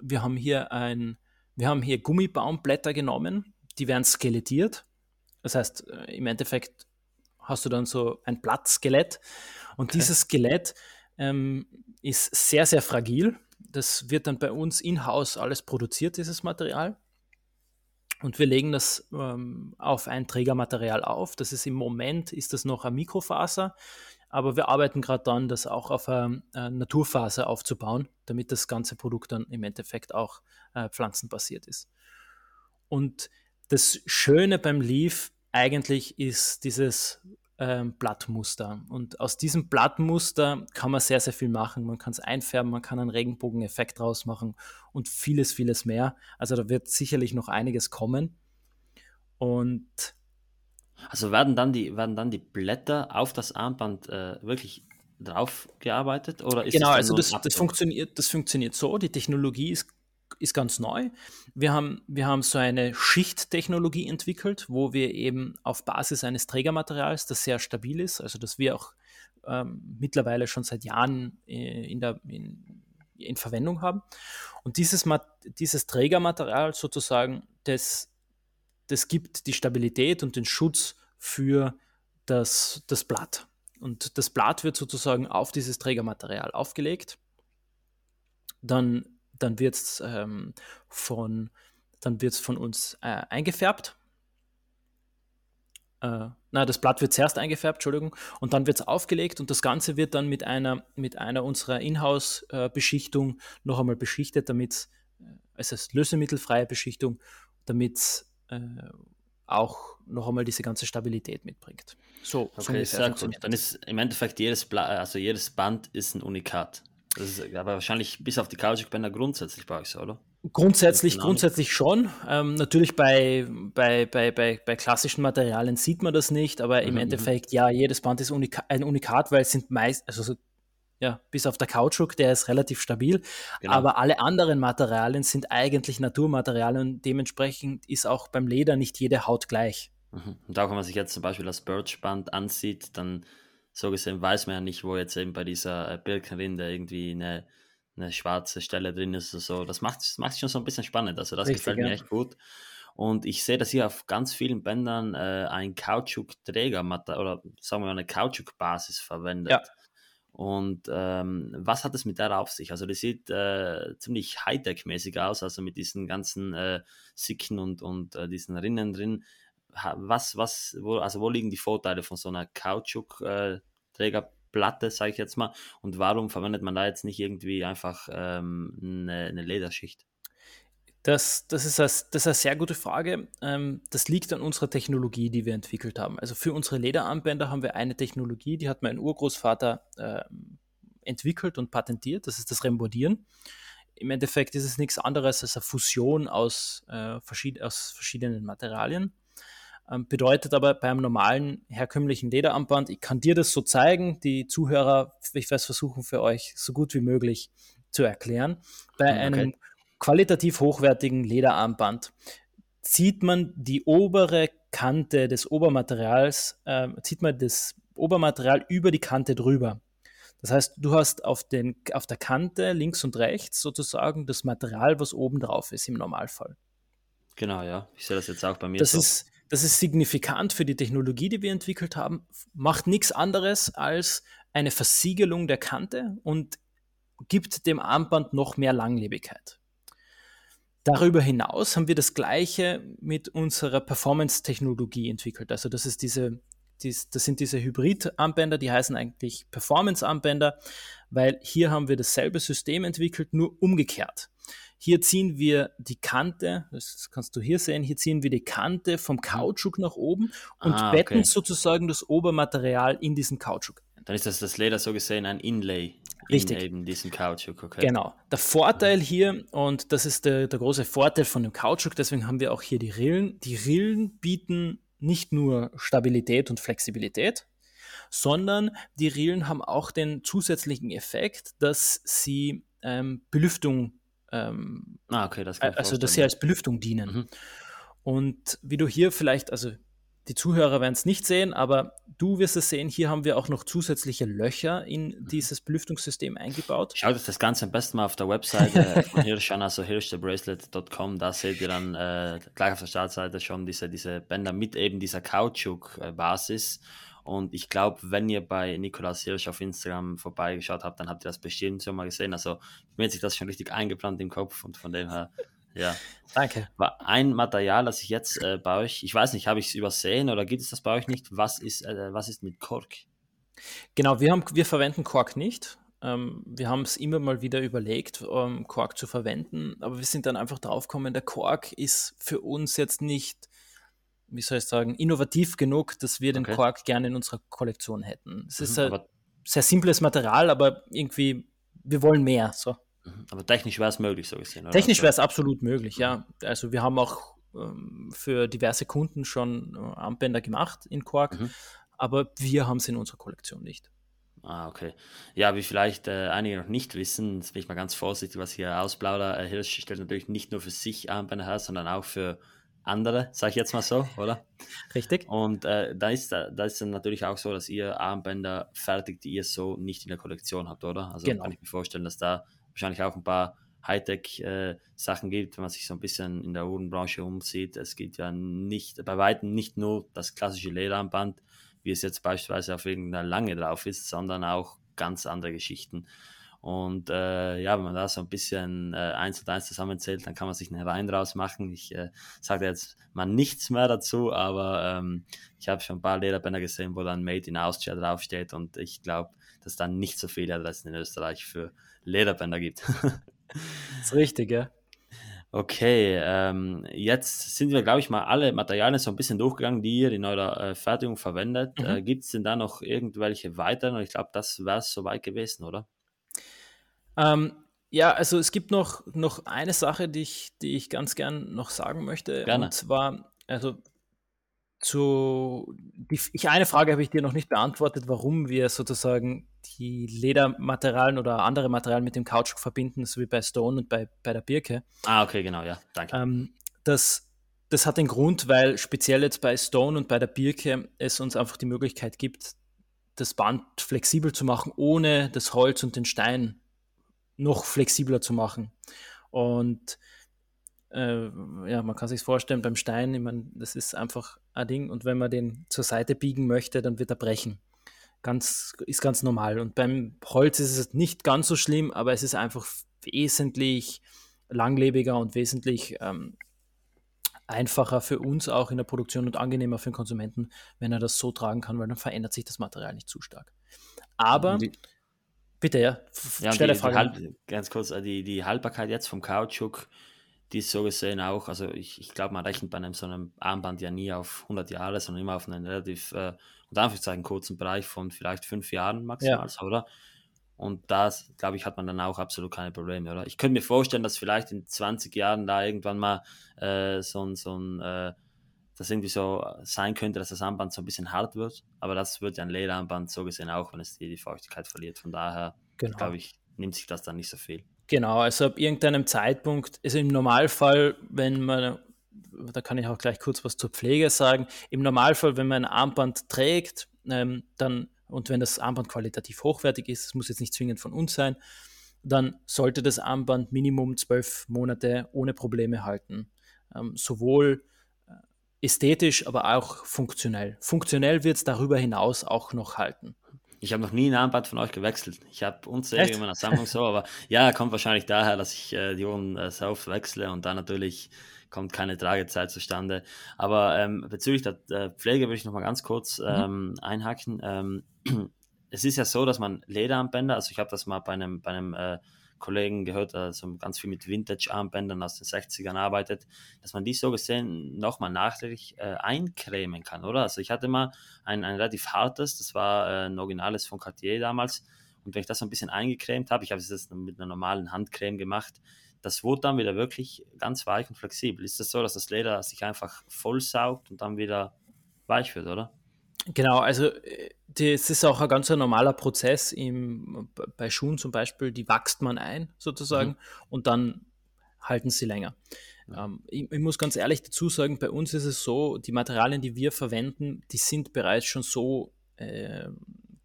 Wir haben hier ein wir haben hier Gummibaumblätter genommen, die werden skelettiert. Das heißt, äh, im Endeffekt hast du dann so ein Blattskelett. Und okay. dieses Skelett ähm, ist sehr, sehr fragil. Das wird dann bei uns in-house alles produziert, dieses Material. Und wir legen das ähm, auf ein Trägermaterial auf. Das ist im Moment, ist das noch ein Mikrofaser, aber wir arbeiten gerade daran, das auch auf eine, eine, Naturfaser aufzubauen, damit das ganze Produkt dann im Endeffekt auch äh, pflanzenbasiert ist. Und das Schöne beim Leaf eigentlich ist dieses ähm, Blattmuster. Und aus diesem Blattmuster kann man sehr, sehr viel machen. Man kann es einfärben, man kann einen Regenbogeneffekt draus machen und vieles, vieles mehr. Also da wird sicherlich noch einiges kommen. Und
also werden dann die, werden dann die Blätter auf das Armband äh, wirklich drauf gearbeitet? Oder
ist genau, also das, das, funktioniert, das funktioniert so. Die Technologie ist, ist ganz neu. Wir haben, wir haben so eine Schichttechnologie entwickelt, wo wir eben auf Basis eines Trägermaterials, das sehr stabil ist, also das wir auch ähm, mittlerweile schon seit Jahren äh, in, der, in, in Verwendung haben. Und dieses, dieses Trägermaterial sozusagen, das das gibt die Stabilität und den Schutz für das, das Blatt. Und das Blatt wird sozusagen auf dieses Trägermaterial aufgelegt. Dann, dann wird es ähm, von, von uns äh, eingefärbt. Äh, na, das Blatt wird zuerst eingefärbt, Entschuldigung, und dann wird es aufgelegt und das Ganze wird dann mit einer, mit einer unserer Inhouse-Beschichtung noch einmal beschichtet, damit äh, es ist lösemittelfreie Beschichtung, damit äh, auch noch einmal diese ganze Stabilität mitbringt.
So, okay, so dann ist im Endeffekt jedes, Bla also jedes Band ist ein Unikat. Das ist aber wahrscheinlich bis auf die Kautschukbänder grundsätzlich bei euch so, oder?
Grundsätzlich, grundsätzlich schon. Ähm, natürlich bei, bei, bei, bei, bei klassischen Materialien sieht man das nicht, aber im mhm. mhm. Endeffekt, ja, jedes Band ist Unika ein Unikat, weil es sind meist, also ja, bis auf der Kautschuk, der ist relativ stabil. Genau. Aber alle anderen Materialien sind eigentlich Naturmaterialien und dementsprechend ist auch beim Leder nicht jede Haut gleich.
Mhm. Und auch wenn man sich jetzt zum Beispiel das Birchband ansieht, dann so gesehen weiß man ja nicht, wo jetzt eben bei dieser äh, Birkenrinde irgendwie eine, eine schwarze Stelle drin ist oder so. Das macht es macht schon so ein bisschen spannend. Also das Richtig, gefällt mir echt gut. Und ich sehe, dass hier auf ganz vielen Bändern äh, ein Kautschuk-Träger oder sagen wir mal eine Kautschuk-Basis verwendet. Ja. Und ähm, was hat es mit der auf sich? Also das sieht äh, ziemlich Hightech-mäßig aus, also mit diesen ganzen äh, Sicken und, und äh, diesen Rinnen drin. Was, was, wo, also wo liegen die Vorteile von so einer Kautschuk-Trägerplatte, sage ich jetzt mal? Und warum verwendet man da jetzt nicht irgendwie einfach ähm, eine, eine Lederschicht?
Das, das, ist, eine, das ist eine sehr gute Frage. Ähm, das liegt an unserer Technologie, die wir entwickelt haben. Also für unsere Lederarmbänder haben wir eine Technologie, die hat mein Urgroßvater äh, entwickelt und patentiert. Das ist das Rembordieren. Im Endeffekt ist es nichts anderes als eine Fusion aus, äh, aus verschiedenen Materialien. Ähm, bedeutet aber beim normalen herkömmlichen Lederarmband, ich kann dir das so zeigen, die Zuhörer, ich werde es versuchen für euch so gut wie möglich zu erklären. Bei okay. einem qualitativ hochwertigen Lederarmband zieht man die obere Kante des Obermaterials, äh, zieht man das Obermaterial über die Kante drüber. Das heißt, du hast auf, den, auf der Kante links und rechts sozusagen das Material, was oben drauf ist im Normalfall.
Genau, ja. Ich sehe das jetzt auch bei mir.
Das, so. ist, das ist signifikant für die Technologie, die wir entwickelt haben. Macht nichts anderes als eine Versiegelung der Kante und gibt dem Armband noch mehr Langlebigkeit. Darüber hinaus haben wir das gleiche mit unserer Performance-Technologie entwickelt. Also das ist diese, dies, das sind diese Hybrid-Armbänder, die heißen eigentlich Performance-Armbänder, weil hier haben wir dasselbe System entwickelt, nur umgekehrt. Hier ziehen wir die Kante, das kannst du hier sehen, hier ziehen wir die Kante vom Kautschuk nach oben und ah, betten okay. sozusagen das Obermaterial in diesen Kautschuk.
Dann ist das, das Leder so gesehen ein Inlay.
Richtig.
In eben diesen Kautschuk, okay.
Genau. Der Vorteil hier, und das ist der, der große Vorteil von dem Kautschuk, deswegen haben wir auch hier die Rillen. Die Rillen bieten nicht nur Stabilität und Flexibilität, sondern die Rillen haben auch den zusätzlichen Effekt, dass sie ähm, Belüftung, ähm,
ah, okay, das
also dass sie als Belüftung dienen. Mhm. Und wie du hier vielleicht, also die Zuhörer werden es nicht sehen, aber du wirst es sehen. Hier haben wir auch noch zusätzliche Löcher in mhm. dieses Belüftungssystem eingebaut.
Schaut euch das Ganze am besten mal auf der Webseite von Hirsch an, also hirschthebracelet.com. Da seht ihr dann äh, gleich auf der Startseite schon diese, diese Bänder mit eben dieser Kautschuk-Basis. Und ich glaube, wenn ihr bei Nikolaus Hirsch auf Instagram vorbeigeschaut habt, dann habt ihr das bestimmt schon mal gesehen. Also mir hat sich das schon richtig eingeplant im Kopf und von dem her ja.
Danke.
War ein Material, das ich jetzt äh, bei euch, ich weiß nicht, habe ich es übersehen oder gibt es das bei euch nicht? Was ist, äh, was ist mit Kork?
Genau, wir, haben, wir verwenden Kork nicht. Ähm, wir haben es immer mal wieder überlegt, ähm, Kork zu verwenden, aber wir sind dann einfach draufgekommen, der Kork ist für uns jetzt nicht, wie soll ich sagen, innovativ genug, dass wir den okay. Kork gerne in unserer Kollektion hätten. Es mhm, ist ein sehr simples Material, aber irgendwie, wir wollen mehr. So.
Mhm. Aber technisch wäre es möglich, so gesehen. Oder?
Technisch wäre es absolut möglich, ja. Also wir haben auch ähm, für diverse Kunden schon äh, Armbänder gemacht in Quark, mhm. aber wir haben es in unserer Kollektion nicht.
Ah, okay. Ja, wie vielleicht äh, einige noch nicht wissen, jetzt bin ich mal ganz vorsichtig, was hier ausplauder. Äh, Hirsch stellt natürlich nicht nur für sich Armbänder her, sondern auch für andere, sage ich jetzt mal so, oder?
Richtig.
Und äh, da, ist, da ist dann natürlich auch so, dass ihr Armbänder fertigt, die ihr so nicht in der Kollektion habt, oder? Also genau. kann ich mir vorstellen, dass da wahrscheinlich auch ein paar Hightech-Sachen äh, gibt, wenn man sich so ein bisschen in der Uhrenbranche umsieht. Es gibt ja nicht, bei weitem nicht nur das klassische Lederarmband, wie es jetzt beispielsweise auf irgendeiner Lange drauf ist, sondern auch ganz andere Geschichten. Und äh, ja, wenn man da so ein bisschen äh, eins und eins zusammenzählt, dann kann man sich einen Rein draus machen. Ich äh, sage jetzt mal nichts mehr dazu, aber ähm, ich habe schon ein paar Lederbänder gesehen, wo dann Made in Austria draufsteht und ich glaube, dass dann nicht so viele Adressen in Österreich für Lederbänder gibt.
das ist richtig, ja.
Okay, ähm, jetzt sind wir, glaube ich, mal alle Materialien so ein bisschen durchgegangen, die ihr in eurer äh, Fertigung verwendet. Mhm. Äh, Gibt es denn da noch irgendwelche weiteren? Ich glaube, das wäre es soweit gewesen, oder?
Ähm, ja, also es gibt noch, noch eine Sache, die ich, die ich ganz gern noch sagen möchte. Gerne. Und zwar, also zu die, ich, eine Frage habe ich dir noch nicht beantwortet, warum wir sozusagen die Ledermaterialien oder andere Materialien mit dem Kautschuk verbinden, so wie bei Stone und bei, bei der Birke.
Ah, okay, genau, ja, danke.
Ähm, das, das hat den Grund, weil speziell jetzt bei Stone und bei der Birke es uns einfach die Möglichkeit gibt, das Band flexibel zu machen, ohne das Holz und den Stein noch flexibler zu machen. Und äh, ja, man kann sich vorstellen, beim Stein, ich meine, das ist einfach ein Ding und wenn man den zur Seite biegen möchte, dann wird er brechen ganz, ist ganz normal. Und beim Holz ist es nicht ganz so schlimm, aber es ist einfach wesentlich langlebiger und wesentlich ähm, einfacher für uns auch in der Produktion und angenehmer für den Konsumenten, wenn er das so tragen kann, weil dann verändert sich das Material nicht zu stark. Aber, die, bitte, ja,
ja stelle Frage. Die, ganz kurz, äh, die, die Haltbarkeit jetzt vom Kautschuk, die ist so gesehen auch, also ich, ich glaube, man rechnet bei einem so einem Armband ja nie auf 100 Jahre, sondern immer auf einen relativ, äh, unter Anführungszeichen, kurzen Bereich von vielleicht fünf Jahren maximal, ja. oder? Und das, glaube ich, hat man dann auch absolut keine Probleme, oder? Ich könnte mir vorstellen, dass vielleicht in 20 Jahren da irgendwann mal äh, so ein, so ein äh, das irgendwie so sein könnte, dass das Armband so ein bisschen hart wird. Aber das wird ja ein Lederarmband so gesehen auch, wenn es die, die Feuchtigkeit verliert. Von daher, genau. glaube ich, nimmt sich das dann nicht so viel.
Genau, also ab irgendeinem Zeitpunkt, also im Normalfall, wenn man, da kann ich auch gleich kurz was zur Pflege sagen, im Normalfall, wenn man ein Armband trägt, ähm, dann und wenn das Armband qualitativ hochwertig ist, es muss jetzt nicht zwingend von uns sein, dann sollte das Armband Minimum zwölf Monate ohne Probleme halten. Ähm, sowohl äh, ästhetisch, aber auch funktionell. Funktionell wird es darüber hinaus auch noch halten.
Ich habe noch nie ein Armband von euch gewechselt. Ich habe unzählige in meiner Sammlung so, aber ja, kommt wahrscheinlich daher, dass ich äh, die Uhren äh, oft wechsle und dann natürlich kommt keine Tragezeit zustande. Aber ähm, bezüglich der äh, Pflege würde ich noch mal ganz kurz mhm. ähm, mhm. einhaken. Ähm, es ist ja so, dass man Lederarmbänder, also ich habe das mal bei einem, bei einem äh, Kollegen gehört, also ganz viel mit Vintage-Armbändern aus den 60ern arbeitet, dass man die so gesehen nochmal nachträglich äh, eincremen kann, oder? Also ich hatte mal ein, ein relativ hartes, das war äh, ein originales von Cartier damals, und wenn ich das so ein bisschen eingecremt habe, ich habe es jetzt mit einer normalen Handcreme gemacht, das wurde dann wieder wirklich ganz weich und flexibel. Ist das so, dass das Leder sich einfach vollsaugt und dann wieder weich wird, oder?
Genau, also äh, das ist auch ein ganz normaler Prozess. Im, bei Schuhen zum Beispiel, die wächst man ein sozusagen mhm. und dann halten sie länger. Ähm, ich, ich, muss ganz ehrlich dazu sagen, bei uns ist es so, die Materialien, die wir verwenden, die sind bereits schon so äh,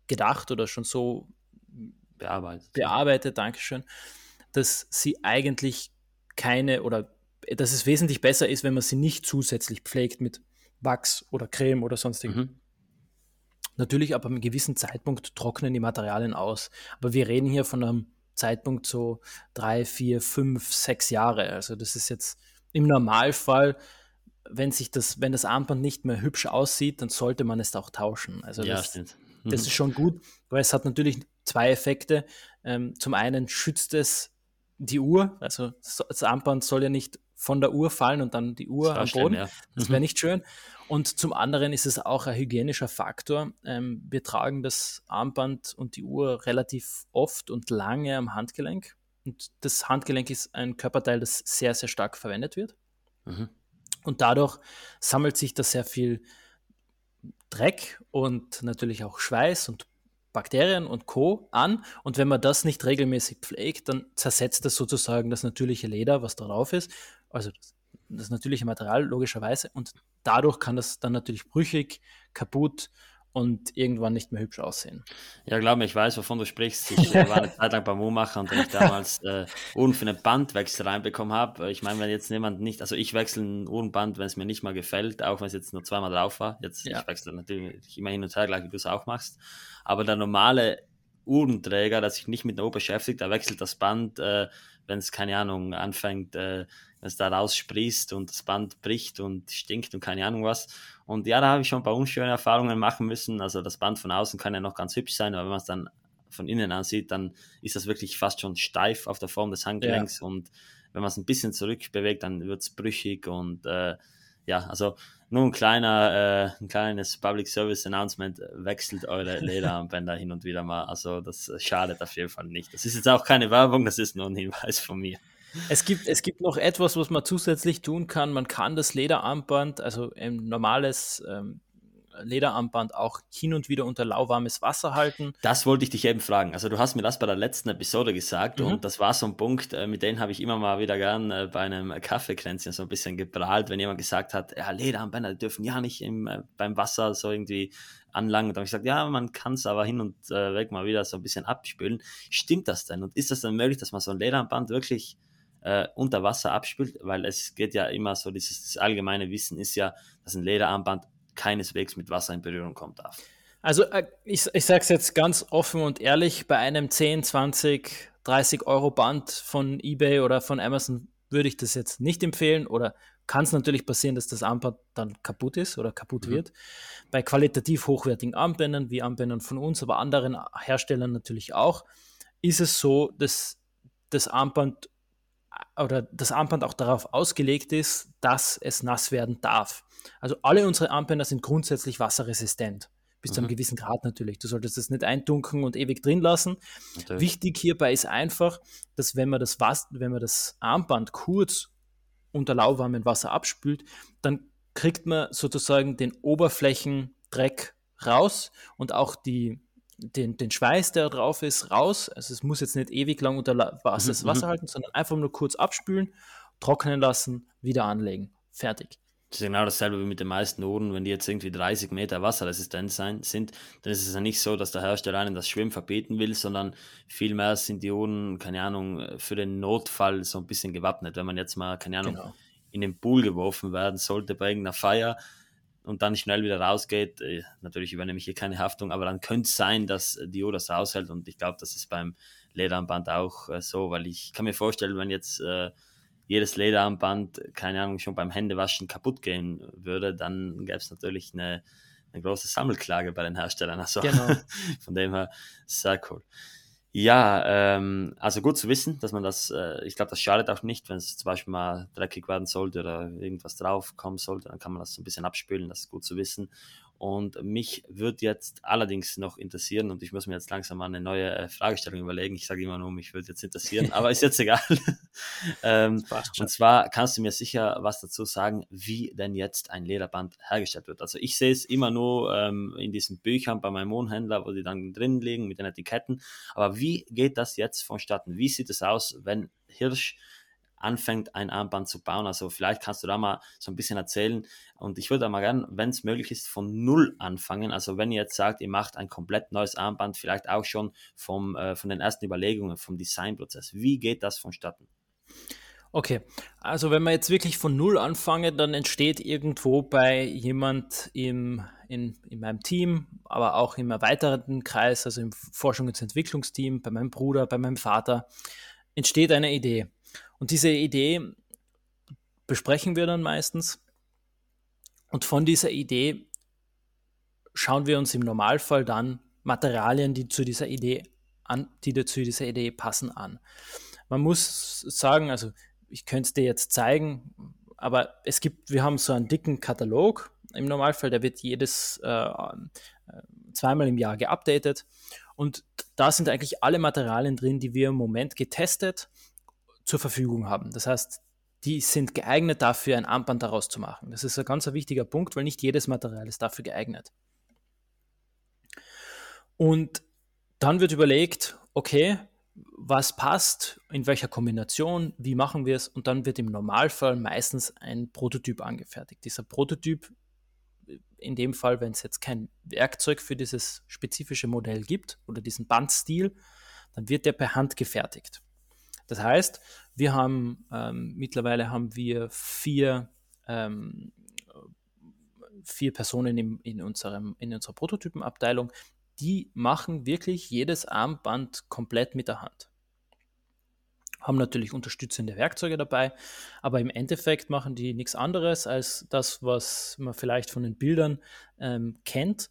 gedacht oder schon so bearbeitet. Bearbeitet, Dankeschön, dass sie eigentlich keine oder dass es wesentlich besser ist, wenn man sie nicht zusätzlich pflegt mit Wachs oder Creme oder sonstigen. Mhm. Natürlich, ab einem gewissen Zeitpunkt trocknen die Materialien aus. Aber wir reden hier von einem Zeitpunkt so drei, vier, fünf, sechs Jahre. Also das ist jetzt im Normalfall, wenn sich das, wenn das Armband nicht mehr hübsch aussieht, dann sollte man es auch tauschen. Also ja, das, stimmt. Mhm. das ist schon gut, weil es hat natürlich zwei Effekte. Ähm, zum einen schützt es die Uhr, also das Armband soll ja nicht von der Uhr fallen und dann die Uhr am Boden. Ja. Das wäre mhm. nicht schön. Und zum anderen ist es auch ein hygienischer Faktor. Ähm, wir tragen das Armband und die Uhr relativ oft und lange am Handgelenk. Und das Handgelenk ist ein Körperteil, das sehr, sehr stark verwendet wird. Mhm. Und dadurch sammelt sich da sehr viel Dreck und natürlich auch Schweiß und Bakterien und Co. an. Und wenn man das nicht regelmäßig pflegt, dann zersetzt das sozusagen das natürliche Leder, was drauf ist. Also das das natürliche Material, logischerweise. Und dadurch kann das dann natürlich brüchig, kaputt und irgendwann nicht mehr hübsch aussehen.
Ja, glaube mir, ich weiß, wovon du sprichst. Ich äh, war eine Zeit lang beim Uhrmacher und wenn ich damals äh, Uhren für einen Bandwechsel reinbekommen habe, äh, ich meine, wenn jetzt jemand nicht, also ich wechsle ein Uhrenband, wenn es mir nicht mal gefällt, auch wenn es jetzt nur zweimal drauf war. Jetzt, ja. ich wechsle natürlich immer hin und her, gleich wie du es auch machst. Aber der normale Uhrenträger, der sich nicht mit einer Uhr beschäftigt, der wechselt das Band, äh, wenn es, keine Ahnung, anfängt, äh, es da raussprießt und das Band bricht und stinkt und keine Ahnung was. Und ja, da habe ich schon ein paar unschöne Erfahrungen machen müssen. Also das Band von außen kann ja noch ganz hübsch sein, aber wenn man es dann von innen ansieht, dann ist das wirklich fast schon steif auf der Form des Handgelenks. Ja. Und wenn man es ein bisschen zurückbewegt, dann wird es brüchig und äh, ja, also nur ein kleiner, äh, ein kleines Public Service Announcement, wechselt eure Lederarmbänder hin und wieder mal. Also das schadet auf jeden Fall nicht. Das ist jetzt auch keine Werbung, das ist nur ein Hinweis von mir.
Es gibt, es gibt noch etwas, was man zusätzlich tun kann. Man kann das Lederarmband, also ein normales ähm, Lederarmband auch hin und wieder unter lauwarmes Wasser halten.
Das wollte ich dich eben fragen. Also du hast mir das bei der letzten Episode gesagt mhm. und das war so ein Punkt, äh, mit dem habe ich immer mal wieder gern äh, bei einem Kaffeekränzchen so ein bisschen geprahlt, wenn jemand gesagt hat, ja, Lederarmbänder dürfen ja nicht im, äh, beim Wasser so irgendwie anlangen. Und dann habe ich gesagt, ja, man kann es aber hin und weg mal wieder so ein bisschen abspülen. Stimmt das denn? Und ist das dann möglich, dass man so ein Lederarmband wirklich äh, unter Wasser abspült, weil es geht ja immer so, dieses allgemeine Wissen ist ja, dass ein Lederarmband keineswegs mit Wasser in Berührung kommen darf.
Also äh, ich, ich sage es jetzt ganz offen und ehrlich, bei einem 10, 20, 30 Euro Band von eBay oder von Amazon würde ich das jetzt nicht empfehlen oder kann es natürlich passieren, dass das Armband dann kaputt ist oder kaputt mhm. wird. Bei qualitativ hochwertigen Armbändern, wie Armbändern von uns, aber anderen Herstellern natürlich auch, ist es so, dass das Armband oder das Armband auch darauf ausgelegt ist, dass es nass werden darf. Also alle unsere Armbänder sind grundsätzlich wasserresistent. Bis mhm. zu einem mhm. gewissen Grad natürlich. Du solltest es nicht eintunken und ewig drin lassen. Natürlich. Wichtig hierbei ist einfach, dass wenn man das, Was wenn man das Armband kurz unter lauwarmem Wasser abspült, dann kriegt man sozusagen den Oberflächendreck raus und auch die, den, den Schweiß, der drauf ist, raus. Also es muss jetzt nicht ewig lang unter Wasser, das mhm, Wasser mhm. halten, sondern einfach nur kurz abspülen, trocknen lassen, wieder anlegen. Fertig.
Das ist genau dasselbe wie mit den meisten Uhren. Wenn die jetzt irgendwie 30 Meter wasserresistent sein, sind, dann ist es ja nicht so, dass der Hersteller einen das Schwimmen verbieten will, sondern vielmehr sind die Uhren, keine Ahnung, für den Notfall so ein bisschen gewappnet. Wenn man jetzt mal, keine Ahnung, genau. in den Pool geworfen werden sollte bei irgendeiner Feier und dann schnell wieder rausgeht, äh, natürlich übernehme ich hier keine Haftung, aber dann könnte es sein, dass die Uhr das raushält und ich glaube, das ist beim Lederarmband auch äh, so, weil ich kann mir vorstellen, wenn jetzt äh, jedes Lederarmband, keine Ahnung, schon beim Händewaschen kaputt gehen würde, dann gäbe es natürlich eine, eine große Sammelklage bei den Herstellern. Also genau. von dem her sehr cool. Ja, ähm, also gut zu wissen, dass man das, äh, ich glaube, das schadet auch nicht, wenn es zum Beispiel mal dreckig werden sollte oder irgendwas drauf kommen sollte, dann kann man das so ein bisschen abspülen, das ist gut zu wissen. Und mich würde jetzt allerdings noch interessieren, und ich muss mir jetzt langsam mal eine neue äh, Fragestellung überlegen. Ich sage immer nur, mich würde jetzt interessieren, aber ist jetzt egal. ähm, und zwar kannst du mir sicher was dazu sagen, wie denn jetzt ein Lederband hergestellt wird. Also ich sehe es immer nur ähm, in diesen Büchern bei meinem Wohnhändler, wo die dann drin liegen mit den Etiketten. Aber wie geht das jetzt vonstatten? Wie sieht es aus, wenn Hirsch anfängt, ein Armband zu bauen. Also vielleicht kannst du da mal so ein bisschen erzählen. Und ich würde da mal gerne, wenn es möglich ist, von Null anfangen. Also wenn ihr jetzt sagt, ihr macht ein komplett neues Armband, vielleicht auch schon vom, äh, von den ersten Überlegungen, vom Designprozess. Wie geht das vonstatten?
Okay, also wenn wir jetzt wirklich von Null anfangen, dann entsteht irgendwo bei jemand im, in, in meinem Team, aber auch im erweiterten Kreis, also im Forschungs- und Entwicklungsteam, bei meinem Bruder, bei meinem Vater, entsteht eine Idee. Und diese Idee besprechen wir dann meistens. Und von dieser Idee schauen wir uns im Normalfall dann Materialien, die zu dieser Idee an, die zu dieser Idee passen, an. Man muss sagen, also ich könnte es dir jetzt zeigen, aber es gibt, wir haben so einen dicken Katalog im Normalfall, der wird jedes äh, äh zweimal im Jahr geupdatet. Und da sind eigentlich alle Materialien drin, die wir im Moment getestet zur Verfügung haben. Das heißt, die sind geeignet dafür, ein Armband daraus zu machen. Das ist ein ganz wichtiger Punkt, weil nicht jedes Material ist dafür geeignet. Und dann wird überlegt, okay, was passt, in welcher Kombination, wie machen wir es und dann wird im Normalfall meistens ein Prototyp angefertigt. Dieser Prototyp, in dem Fall, wenn es jetzt kein Werkzeug für dieses spezifische Modell gibt oder diesen Bandstil, dann wird der per Hand gefertigt. Das heißt, wir haben ähm, mittlerweile haben wir vier, ähm, vier Personen im, in, unserem, in unserer Prototypenabteilung, die machen wirklich jedes Armband komplett mit der Hand. Haben natürlich unterstützende Werkzeuge dabei, aber im Endeffekt machen die nichts anderes als das, was man vielleicht von den Bildern ähm, kennt,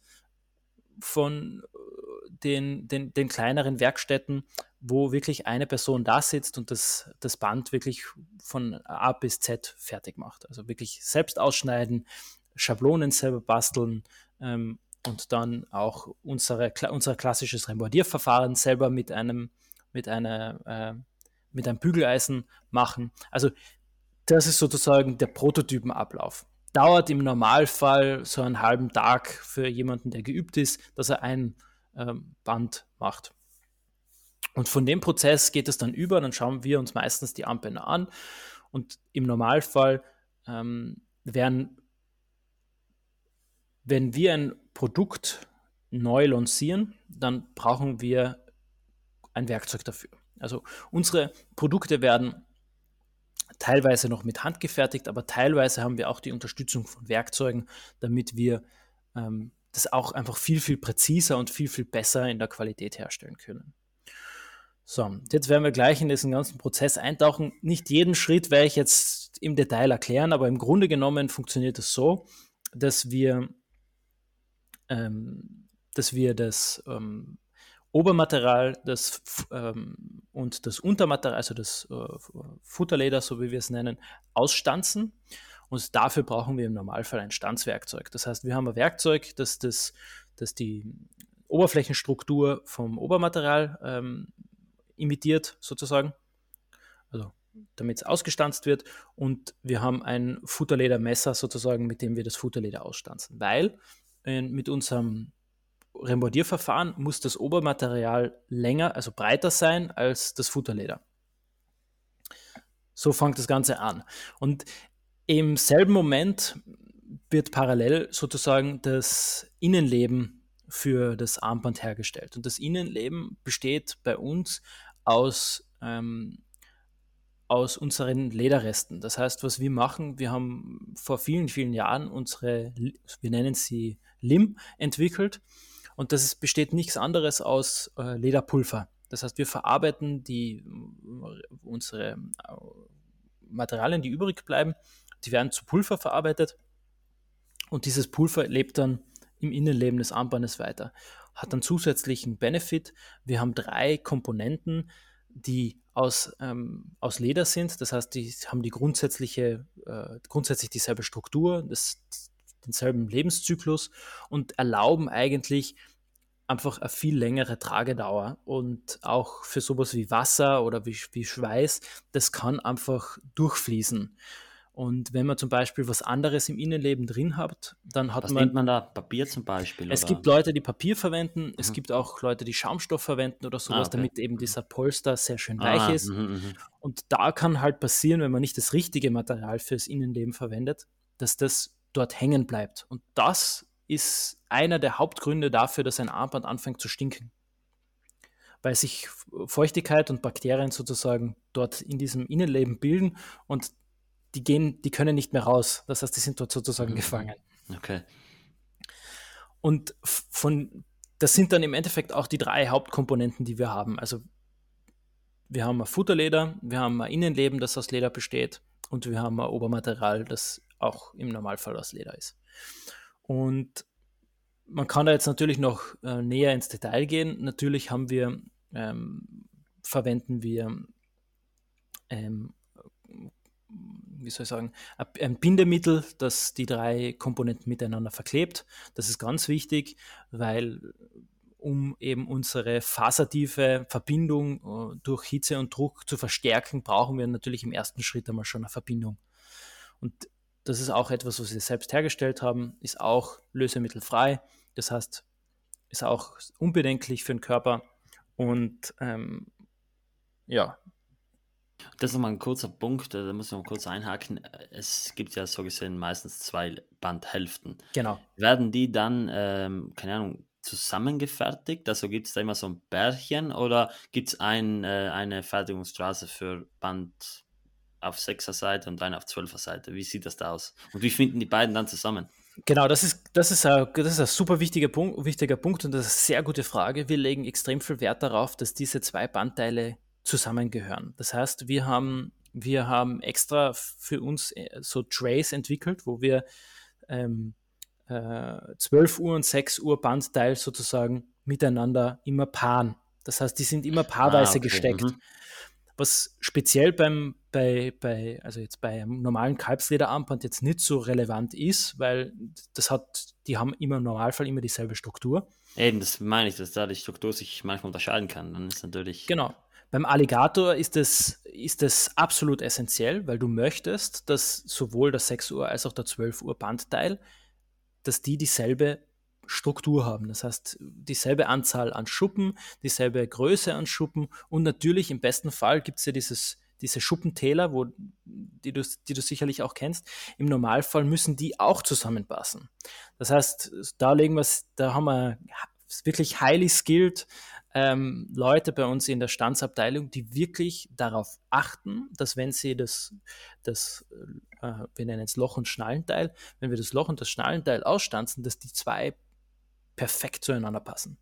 von äh, den, den, den kleineren Werkstätten, wo wirklich eine Person da sitzt und das, das Band wirklich von A bis Z fertig macht. Also wirklich selbst ausschneiden, Schablonen selber basteln ähm, und dann auch unsere, unser klassisches Remordierverfahren selber mit einem, mit, einer, äh, mit einem Bügeleisen machen. Also das ist sozusagen der Prototypenablauf. Dauert im Normalfall so einen halben Tag für jemanden, der geübt ist, dass er ein ähm, Band macht. Und von dem Prozess geht es dann über, dann schauen wir uns meistens die Armbänder an und im Normalfall ähm, werden, wenn wir ein Produkt neu lancieren, dann brauchen wir ein Werkzeug dafür. Also unsere Produkte werden teilweise noch mit Hand gefertigt, aber teilweise haben wir auch die Unterstützung von Werkzeugen, damit wir ähm, das auch einfach viel, viel präziser und viel, viel besser in der Qualität herstellen können. So, jetzt werden wir gleich in diesen ganzen Prozess eintauchen. Nicht jeden Schritt werde ich jetzt im Detail erklären, aber im Grunde genommen funktioniert es so, dass wir, ähm, dass wir das, ähm, Obermaterial das, ähm, und das Untermaterial, also das äh, Futterleder, so wie wir es nennen, ausstanzen. Und dafür brauchen wir im Normalfall ein Stanzwerkzeug. Das heißt, wir haben ein Werkzeug, das, das, das die Oberflächenstruktur vom Obermaterial ähm, imitiert, sozusagen. Also damit es ausgestanzt wird. Und wir haben ein Futterledermesser sozusagen, mit dem wir das Futterleder ausstanzen. Weil äh, mit unserem Remordierverfahren muss das Obermaterial länger, also breiter sein als das Futterleder. So fängt das Ganze an. Und im selben Moment wird parallel sozusagen das Innenleben für das Armband hergestellt. Und das Innenleben besteht bei uns aus, ähm, aus unseren Lederresten. Das heißt, was wir machen, wir haben vor vielen, vielen Jahren unsere, wir nennen sie LIM, entwickelt. Und das ist, besteht nichts anderes aus äh, Lederpulver. Das heißt, wir verarbeiten die, unsere äh, Materialien, die übrig bleiben, die werden zu Pulver verarbeitet. Und dieses Pulver lebt dann im Innenleben des Armbandes weiter. Hat dann zusätzlichen Benefit. Wir haben drei Komponenten, die aus, ähm, aus Leder sind. Das heißt, die haben die grundsätzliche, äh, grundsätzlich dieselbe Struktur, das, denselben Lebenszyklus und erlauben eigentlich einfach eine viel längere Tragedauer. Und auch für sowas wie Wasser oder wie, wie Schweiß, das kann einfach durchfließen. Und wenn man zum Beispiel was anderes im Innenleben drin hat, dann hat
was
man.
man da? Papier zum Beispiel?
Es
oder?
gibt Leute, die Papier verwenden, mhm. es gibt auch Leute, die Schaumstoff verwenden oder sowas, ah, okay. damit eben mhm. dieser Polster sehr schön weich ah, ist. Mh, mh. Und da kann halt passieren, wenn man nicht das richtige Material fürs Innenleben verwendet, dass das dort hängen bleibt. Und das ist einer der Hauptgründe dafür, dass ein Armband anfängt zu stinken. Weil sich Feuchtigkeit und Bakterien sozusagen dort in diesem Innenleben bilden und die gehen, die können nicht mehr raus. Das heißt, die sind dort sozusagen mhm. gefangen.
Okay.
Und von, das sind dann im Endeffekt auch die drei Hauptkomponenten, die wir haben. Also wir haben ein Futterleder, wir haben ein Innenleben, das aus Leder besteht und wir haben ein Obermaterial, das auch im Normalfall aus Leder ist. Und man kann da jetzt natürlich noch äh, näher ins Detail gehen. Natürlich haben wir, ähm, verwenden wir ähm, wie soll ich sagen, ein Bindemittel, das die drei Komponenten miteinander verklebt. Das ist ganz wichtig, weil um eben unsere fasertiefe Verbindung äh, durch Hitze und Druck zu verstärken, brauchen wir natürlich im ersten Schritt einmal schon eine Verbindung. Und das ist auch etwas, was wir selbst hergestellt haben, ist auch lösemittelfrei. Das heißt, ist auch unbedenklich für den Körper und ähm, ja,
das ist nochmal ein kurzer Punkt, da muss ich noch kurz einhaken. Es gibt ja so gesehen meistens zwei Bandhälften.
Genau.
Werden die dann, ähm, keine Ahnung, zusammengefertigt? Also gibt es da immer so ein Bärchen oder gibt es ein, äh, eine Fertigungsstraße für Band auf 6er Seite und eine auf 12er Seite? Wie sieht das da aus? Und wie finden die beiden dann zusammen?
Genau, das ist, das ist, ein, das ist ein super wichtiger Punkt, wichtiger Punkt und das ist eine sehr gute Frage. Wir legen extrem viel Wert darauf, dass diese zwei Bandteile zusammengehören. Das heißt, wir haben, wir haben extra für uns äh, so Trays entwickelt, wo wir ähm, äh, 12 Uhr und 6 Uhr Bandteil sozusagen miteinander immer paaren. Das heißt, die sind immer paarweise ah, okay. gesteckt. Mhm. Was speziell beim, bei, bei, also jetzt bei einem normalen Kalbslederarmband jetzt nicht so relevant ist, weil das hat, die haben immer im Normalfall immer dieselbe Struktur.
Eben, das meine ich, dass da die Struktur sich manchmal unterscheiden kann. Dann ist natürlich.
Genau. Beim Alligator ist es, ist es absolut essentiell, weil du möchtest, dass sowohl der 6 Uhr als auch der 12 Uhr Bandteil, dass die dieselbe Struktur haben. Das heißt, dieselbe Anzahl an Schuppen, dieselbe Größe an Schuppen und natürlich im besten Fall gibt es ja dieses, diese Schuppentäler, wo, die, du, die du sicherlich auch kennst. Im Normalfall müssen die auch zusammenpassen. Das heißt, da legen wir da haben wir wirklich highly skilled ähm, Leute bei uns in der Standsabteilung, die wirklich darauf achten, dass wenn sie das, das äh, wir nennen es Loch- und Schnallenteil, wenn wir das Loch und das Schnallenteil ausstanzen, dass die zwei perfekt zueinander passen.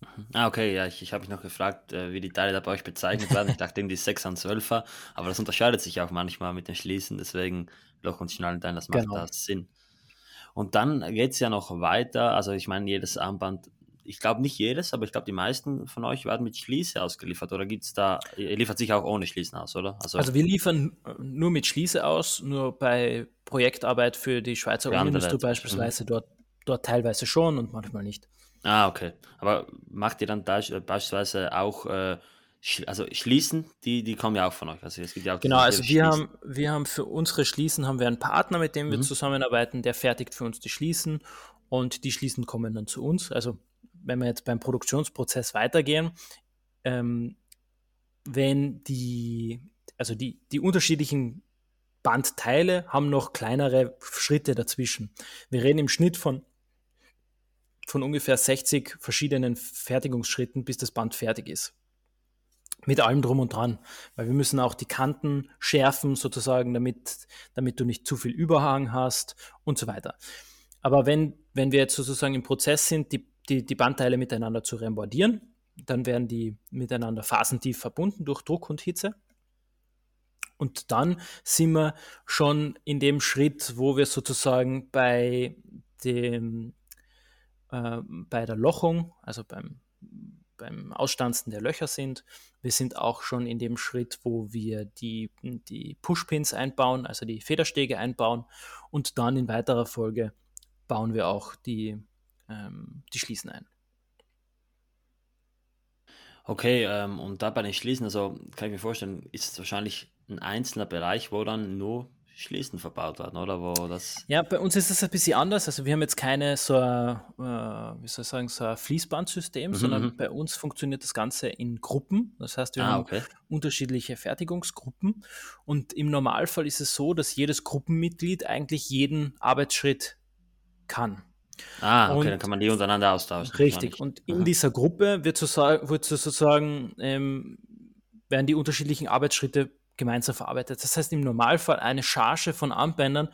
Mhm. Ah, okay, ja, ich, ich habe mich noch gefragt, äh, wie die Teile da bei euch bezeichnet werden. Ich dachte irgendwie 6 an 12er, aber das unterscheidet sich auch manchmal mit den Schließen, deswegen Loch- und Schnallenteil, das macht genau. da Sinn. Und dann geht es ja noch weiter, also ich meine, jedes Armband ich glaube nicht jedes, aber ich glaube die meisten von euch werden mit Schließe ausgeliefert oder gibt es da, ihr liefert sich auch ohne Schließen aus, oder?
Also, also, wir liefern nur mit Schließe aus, nur bei Projektarbeit für die Schweizer Uni du beispielsweise mhm. dort, dort teilweise schon und manchmal nicht.
Ah, okay. Aber macht ihr dann da, beispielsweise auch äh, also Schließen, die, die kommen ja auch von euch. Also es gibt ja auch
genau, also wir haben, wir haben für unsere Schließen haben wir einen Partner, mit dem wir mhm. zusammenarbeiten, der fertigt für uns die Schließen und die Schließen kommen dann zu uns. Also wenn wir jetzt beim Produktionsprozess weitergehen, ähm, wenn die, also die, die unterschiedlichen Bandteile haben noch kleinere Schritte dazwischen. Wir reden im Schnitt von, von ungefähr 60 verschiedenen Fertigungsschritten, bis das Band fertig ist mit allem drum und dran, weil wir müssen auch die Kanten schärfen sozusagen, damit, damit du nicht zu viel Überhang hast und so weiter. Aber wenn, wenn wir jetzt sozusagen im Prozess sind, die, die, die Bandteile miteinander zu rembordieren, dann werden die miteinander phasentief verbunden durch Druck und Hitze. Und dann sind wir schon in dem Schritt, wo wir sozusagen bei dem, äh, bei der Lochung, also beim beim Ausstanzen der Löcher sind. Wir sind auch schon in dem Schritt, wo wir die, die Pushpins einbauen, also die Federstege einbauen und dann in weiterer Folge bauen wir auch die, ähm, die Schließen ein.
Okay, ähm, und da bei den Schließen, also kann ich mir vorstellen, ist es wahrscheinlich ein einzelner Bereich, wo dann nur Schließen verbaut werden, oder? Wo das
ja, bei uns ist das ein bisschen anders. Also wir haben jetzt keine so ein, äh, wie soll ich sagen, so ein Fließbandsystem, mhm. sondern mhm. bei uns funktioniert das Ganze in Gruppen. Das heißt, wir ah, haben okay. unterschiedliche Fertigungsgruppen und im Normalfall ist es so, dass jedes Gruppenmitglied eigentlich jeden Arbeitsschritt kann.
Ah, okay, und, dann kann man die untereinander austauschen.
Richtig, und in Aha. dieser Gruppe wird, sozusagen, wird sozusagen ähm, werden die unterschiedlichen Arbeitsschritte gemeinsam verarbeitet. Das heißt, im Normalfall eine Charge von Armbändern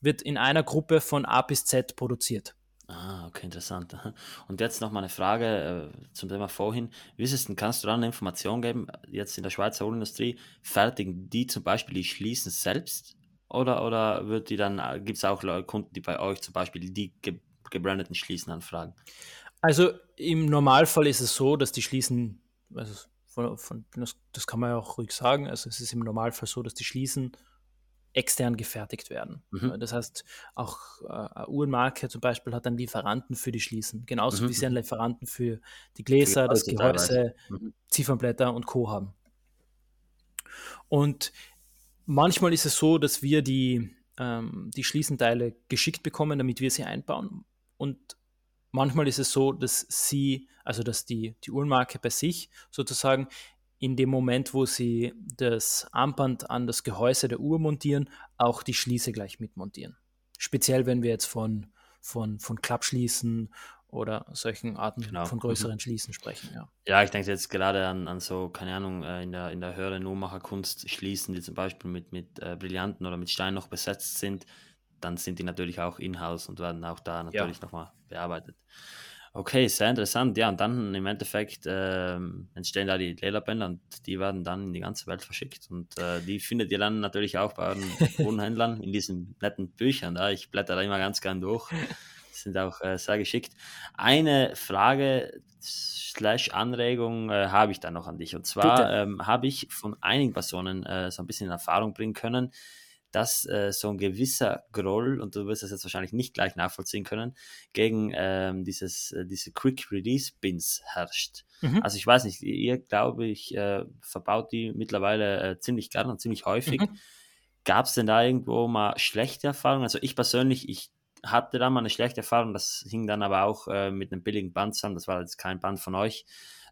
wird in einer Gruppe von A bis Z produziert.
Ah, okay, interessant. Und jetzt noch mal eine Frage äh, zum Thema vorhin. Wie ist es denn, kannst du da eine Information geben, jetzt in der Schweizer Uhrenindustrie, fertigen die zum Beispiel die Schließen selbst? Oder, oder wird die dann, gibt es auch Kunden, die bei euch zum Beispiel die gebrandeten Schließen anfragen?
Also im Normalfall ist es so, dass die Schließen, also von, von, das, das, kann man ja auch ruhig sagen. Also es ist im Normalfall so, dass die Schließen extern gefertigt werden. Mhm. Das heißt, auch äh, eine Uhrenmarke zum Beispiel hat einen Lieferanten für die Schließen, genauso mhm. wie sie einen Lieferanten für die Gläser, das Gehäuse, mhm. Ziffernblätter und Co. haben. Und manchmal ist es so, dass wir die, ähm, die Schließenteile geschickt bekommen, damit wir sie einbauen. Und manchmal ist es so, dass sie, also dass die, die Uhrenmarke bei sich sozusagen in dem Moment, wo sie das Armband an das Gehäuse der Uhr montieren, auch die Schließe gleich mitmontieren. Speziell, wenn wir jetzt von, von, von Klappschließen oder solchen Arten genau. von größeren mhm. Schließen sprechen. Ja,
ja ich denke jetzt gerade an, an so, keine Ahnung, äh, in der, in der höheren Uhrmacherkunst Schließen, die zum Beispiel mit, mit äh, Brillanten oder mit Stein noch besetzt sind dann sind die natürlich auch in-house und werden auch da natürlich ja. nochmal bearbeitet. Okay, sehr interessant. Ja, und dann im Endeffekt äh, entstehen da die Lederbänder und die werden dann in die ganze Welt verschickt. Und äh, die findet ihr dann natürlich auch bei euren Wohnhändlern in diesen netten Büchern. Da. Ich blätter da immer ganz gern durch. Die sind auch äh, sehr geschickt. Eine Frage slash Anregung äh, habe ich da noch an dich. Und zwar ähm, habe ich von einigen Personen äh, so ein bisschen in Erfahrung bringen können, dass äh, so ein gewisser Groll, und du wirst das jetzt wahrscheinlich nicht gleich nachvollziehen können, gegen ähm, dieses, äh, diese Quick Release Bins herrscht. Mhm. Also ich weiß nicht, ihr glaube ich, äh, verbaut die mittlerweile äh, ziemlich gern und ziemlich häufig. Mhm. Gab es denn da irgendwo mal schlechte Erfahrungen? Also ich persönlich, ich hatte da mal eine schlechte Erfahrung, das hing dann aber auch äh, mit einem billigen Band zusammen, das war jetzt kein Band von euch,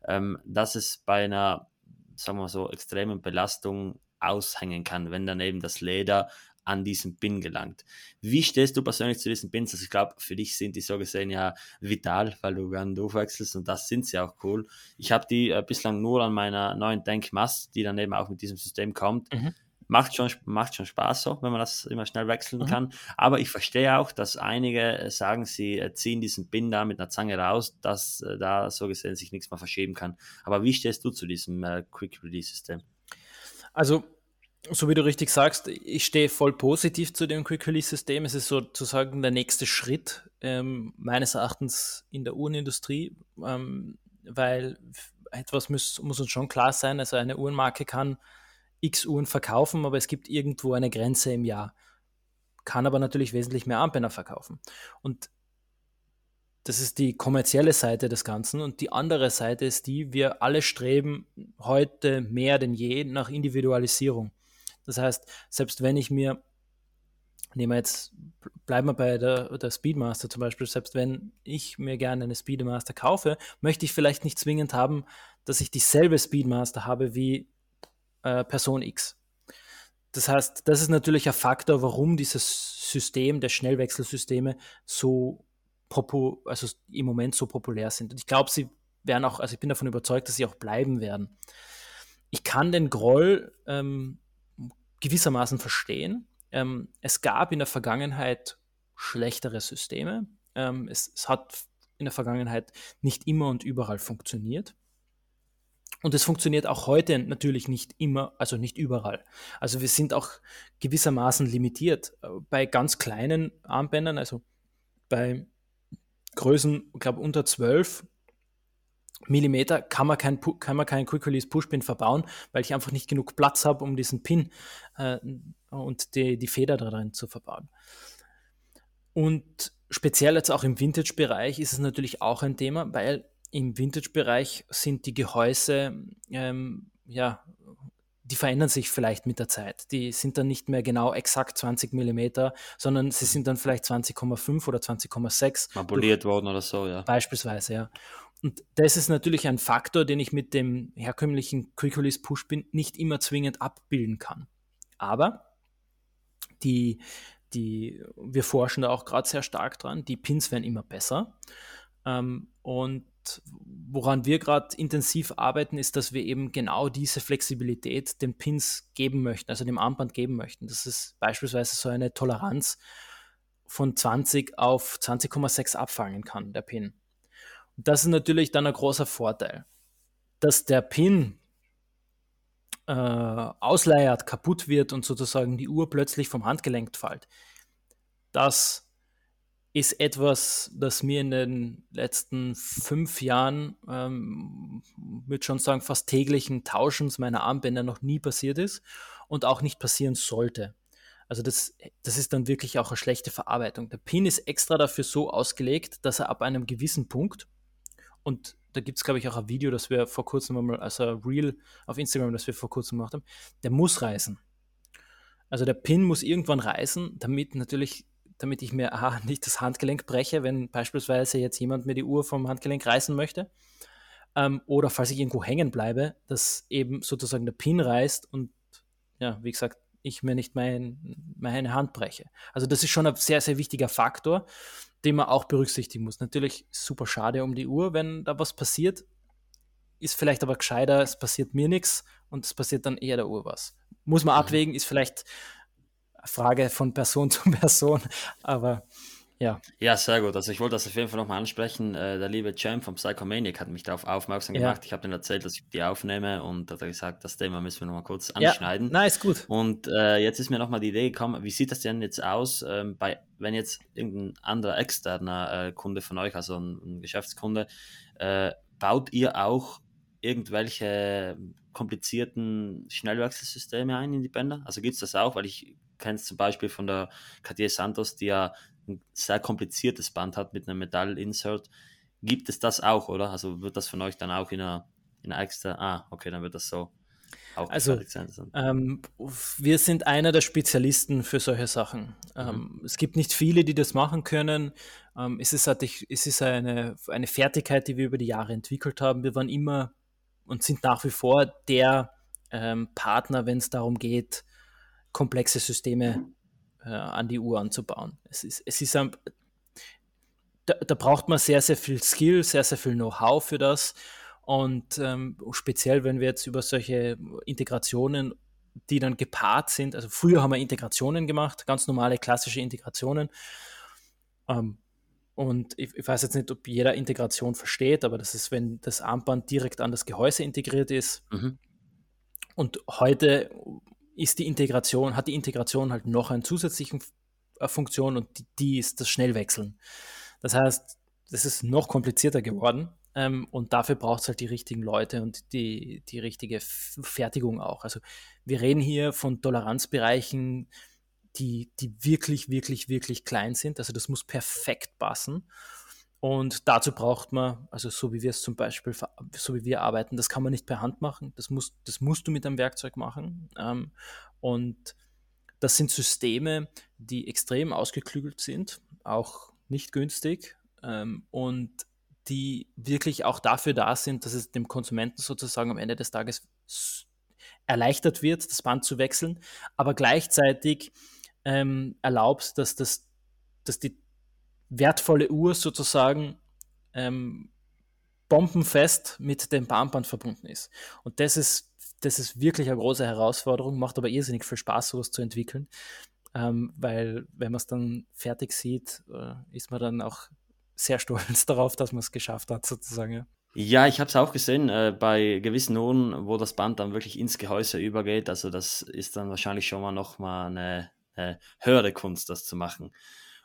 ähm, dass es bei einer, sagen wir mal so, extremen Belastung aushängen kann, wenn dann eben das Leder an diesen Pin gelangt. Wie stehst du persönlich zu diesen Pins? Also ich glaube, für dich sind die so gesehen ja vital, weil du gern durchwechselst und das sind sie auch cool. Ich habe die äh, bislang nur an meiner neuen Denkmast, die dann eben auch mit diesem System kommt. Mhm. Macht schon, macht schon Spaß so, wenn man das immer schnell wechseln mhm. kann. Aber ich verstehe auch, dass einige äh, sagen, sie äh, ziehen diesen Pin da mit einer Zange raus, dass äh, da so gesehen sich nichts mehr verschieben kann. Aber wie stehst du zu diesem äh, Quick Release System?
Also so wie du richtig sagst, ich stehe voll positiv zu dem Quick Release System. Es ist sozusagen der nächste Schritt ähm, meines Erachtens in der Uhrenindustrie, ähm, weil etwas muss, muss uns schon klar sein. Also eine Uhrenmarke kann x Uhren verkaufen, aber es gibt irgendwo eine Grenze im Jahr. Kann aber natürlich wesentlich mehr Armbänder verkaufen. Und das ist die kommerzielle Seite des Ganzen. Und die andere Seite ist die, wir alle streben heute mehr denn je nach Individualisierung. Das heißt, selbst wenn ich mir, nehmen wir jetzt, bleiben wir bei der, der Speedmaster zum Beispiel, selbst wenn ich mir gerne eine Speedmaster kaufe, möchte ich vielleicht nicht zwingend haben, dass ich dieselbe Speedmaster habe wie äh, Person X. Das heißt, das ist natürlich ein Faktor, warum dieses System der Schnellwechselsysteme so also im Moment so populär sind. Und ich glaube, sie werden auch, also ich bin davon überzeugt, dass sie auch bleiben werden. Ich kann den Groll ähm, gewissermaßen verstehen. Ähm, es gab in der Vergangenheit schlechtere Systeme. Ähm, es, es hat in der Vergangenheit nicht immer und überall funktioniert. Und es funktioniert auch heute natürlich nicht immer, also nicht überall. Also wir sind auch gewissermaßen limitiert. Bei ganz kleinen Armbändern, also bei Größen, ich glaube unter 12 Millimeter kann man kein, kann man keinen Quick Release Pushpin verbauen, weil ich einfach nicht genug Platz habe, um diesen Pin äh, und die, die Feder darin zu verbauen. Und speziell jetzt auch im Vintage-Bereich ist es natürlich auch ein Thema, weil im Vintage-Bereich sind die Gehäuse, ähm, ja, die verändern sich vielleicht mit der Zeit. Die sind dann nicht mehr genau exakt 20 mm, sondern sie sind dann vielleicht 20,5 oder 20,6.
Manipuliert worden oder so, ja.
Beispielsweise, ja. Und das ist natürlich ein Faktor, den ich mit dem herkömmlichen Quick-Release Pushpin nicht immer zwingend abbilden kann. Aber die, die, wir forschen da auch gerade sehr stark dran. Die Pins werden immer besser. Ähm, und woran wir gerade intensiv arbeiten, ist, dass wir eben genau diese Flexibilität den Pins geben möchten, also dem Armband geben möchten. Das ist beispielsweise so eine Toleranz von 20 auf 20,6 abfangen kann, der Pin. Und das ist natürlich dann ein großer Vorteil. Dass der Pin äh, ausleiert, kaputt wird und sozusagen die Uhr plötzlich vom Handgelenk fällt, das ist etwas, das mir in den letzten fünf Jahren, ähm, würde schon sagen, fast täglichen Tauschens meiner Armbänder noch nie passiert ist und auch nicht passieren sollte. Also das, das ist dann wirklich auch eine schlechte Verarbeitung. Der Pin ist extra dafür so ausgelegt, dass er ab einem gewissen Punkt, und da gibt es, glaube ich, auch ein Video, das wir vor kurzem mal, also ein Reel auf Instagram, das wir vor kurzem gemacht haben, der muss reißen. Also der Pin muss irgendwann reißen, damit natürlich damit ich mir aha, nicht das Handgelenk breche, wenn beispielsweise jetzt jemand mir die Uhr vom Handgelenk reißen möchte. Ähm, oder falls ich irgendwo hängen bleibe, dass eben sozusagen der Pin reißt und ja, wie gesagt, ich mir nicht mein, meine Hand breche. Also das ist schon ein sehr, sehr wichtiger Faktor, den man auch berücksichtigen muss. Natürlich super schade um die Uhr, wenn da was passiert. Ist vielleicht aber gescheiter, es passiert mir nichts und es passiert dann eher der Uhr was. Muss man mhm. abwägen, ist vielleicht Frage von Person zu Person, aber ja.
Ja, sehr gut. Also ich wollte das auf jeden Fall nochmal ansprechen. Äh, der liebe Champ vom Psychomaniac hat mich darauf aufmerksam gemacht. Ja. Ich habe ihm erzählt, dass ich die aufnehme und hat er gesagt, das Thema müssen wir nochmal kurz anschneiden.
Ja, nice, gut.
Und äh, jetzt ist mir nochmal die Idee gekommen, wie sieht das denn jetzt aus, ähm, bei, wenn jetzt irgendein anderer externer äh, Kunde von euch, also ein, ein Geschäftskunde, äh, baut ihr auch irgendwelche komplizierten Schnellwechselsysteme ein in die Bänder? Also gibt es das auch? Weil ich kennst zum Beispiel von der Cartier Santos, die ja ein sehr kompliziertes Band hat mit einem Metall-Insert. Gibt es das auch, oder? Also wird das von euch dann auch in einer, in einer extra, ah, okay, dann wird das so
also, sein. Ähm, wir sind einer der Spezialisten für solche Sachen. Mhm. Ähm, es gibt nicht viele, die das machen können. Ähm, es ist, halt, es ist eine, eine Fertigkeit, die wir über die Jahre entwickelt haben. Wir waren immer und sind nach wie vor der ähm, Partner, wenn es darum geht, komplexe Systeme äh, an die Uhr anzubauen. Es ist, es ist ein, da, da, braucht man sehr, sehr viel Skill, sehr, sehr viel Know-how für das. Und ähm, speziell, wenn wir jetzt über solche Integrationen, die dann gepaart sind, also früher haben wir Integrationen gemacht, ganz normale klassische Integrationen. Ähm, und ich, ich, weiß jetzt nicht, ob jeder Integration versteht, aber das ist, wenn das Armband direkt an das Gehäuse integriert ist. Mhm. Und heute ist die Integration, hat die Integration halt noch eine zusätzliche äh, Funktion und die, die ist das Schnellwechseln. Das heißt, das ist noch komplizierter geworden ähm, und dafür braucht es halt die richtigen Leute und die, die richtige Fertigung auch. Also wir reden hier von Toleranzbereichen, die, die wirklich, wirklich, wirklich klein sind. Also das muss perfekt passen. Und dazu braucht man, also so wie wir es zum Beispiel, so wie wir arbeiten, das kann man nicht per Hand machen. Das, muss, das musst du mit einem Werkzeug machen. Ähm, und das sind Systeme, die extrem ausgeklügelt sind, auch nicht günstig ähm, und die wirklich auch dafür da sind, dass es dem Konsumenten sozusagen am Ende des Tages erleichtert wird, das Band zu wechseln, aber gleichzeitig ähm, erlaubt, dass, das, dass die wertvolle Uhr sozusagen ähm, bombenfest mit dem Bahnband verbunden ist. Und das ist, das ist wirklich eine große Herausforderung, macht aber irrsinnig viel Spaß, sowas zu entwickeln, ähm, weil wenn man es dann fertig sieht, äh, ist man dann auch sehr stolz darauf, dass man es geschafft hat, sozusagen. Ja.
Ja, ich habe es auch gesehen äh, bei gewissen Uhren, wo das Band dann wirklich ins Gehäuse übergeht. Also das ist dann wahrscheinlich schon mal noch mal eine, eine höhere Kunst, das zu machen.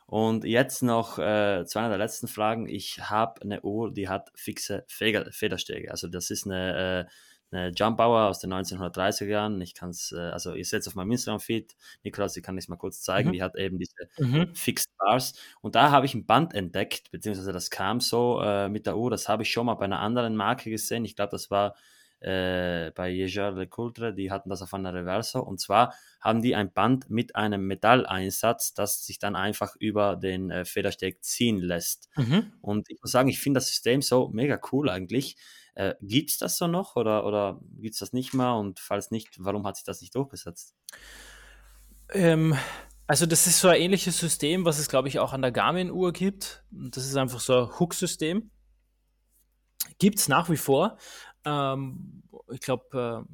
Und jetzt noch äh, zu einer der letzten Fragen. Ich habe eine Uhr, die hat fixe Federstege. Also das ist eine, äh, eine Jump Bauer aus den 1930er Jahren. Ich kann es, äh, also ihr seht es auf meinem Instagram-Feed. Nikolaus, ich kann es mal kurz zeigen. Mhm. Die hat eben diese mhm. Fixed Bars. Und da habe ich ein Band entdeckt, beziehungsweise das kam so äh, mit der Uhr. Das habe ich schon mal bei einer anderen Marke gesehen. Ich glaube, das war äh, bei Jaeger Le Coultre, die hatten das auf einer Reverso. Und zwar haben die ein Band mit einem Metalleinsatz, das sich dann einfach über den äh, Federsteg ziehen lässt. Mhm. Und ich muss sagen, ich finde das System so mega cool eigentlich. Äh, gibt es das so noch oder, oder gibt es das nicht mehr? Und falls nicht, warum hat sich das nicht durchgesetzt?
Ähm, also das ist so ein ähnliches System, was es, glaube ich, auch an der Garmin-Uhr gibt. Das ist einfach so ein Hook-System. Gibt es nach wie vor, ähm, ich glaube, äh,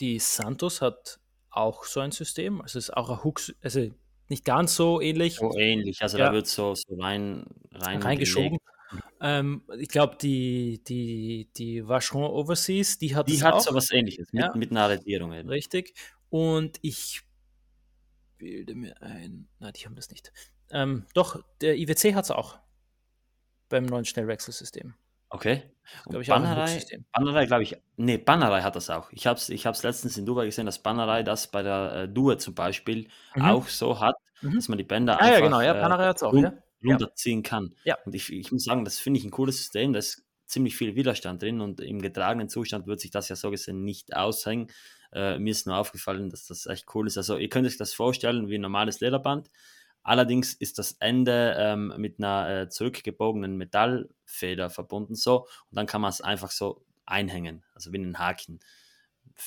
die Santos hat auch so ein System. Also es ist auch ein Hook, also nicht ganz so ähnlich.
So ähnlich, also ja. da wird so, so rein, rein
reingeschoben. Ähm, ich glaube, die, die, die Vacheron Overseas, die hat
Die hat auch. so was ähnliches, mit, ja. mit einer Arretierung
eben. Richtig. Und ich bilde mir ein, nein, die haben das nicht. Ähm, doch, der IWC hat es auch beim neuen Schnellwechselsystem.
Okay. Und ich, Bannerei, Bannerei glaube ich, nee, Bannerei hat das auch. Ich habe es ich letztens in Dubai gesehen, dass Bannerei das bei der äh, Due zum Beispiel mhm. auch so hat, mhm. dass man die Bänder
ah, einfach ja, genau, ja, Bannerei hat's auch, run
ja. runterziehen kann. Ja. Und ich, ich muss sagen, das finde ich ein cooles System, da ist ziemlich viel Widerstand drin und im getragenen Zustand wird sich das ja so gesehen nicht aushängen. Äh, mir ist nur aufgefallen, dass das echt cool ist. Also ihr könnt euch das vorstellen wie ein normales Lederband, Allerdings ist das Ende ähm, mit einer äh, zurückgebogenen Metallfeder verbunden so und dann kann man es einfach so einhängen, also wie einen Haken.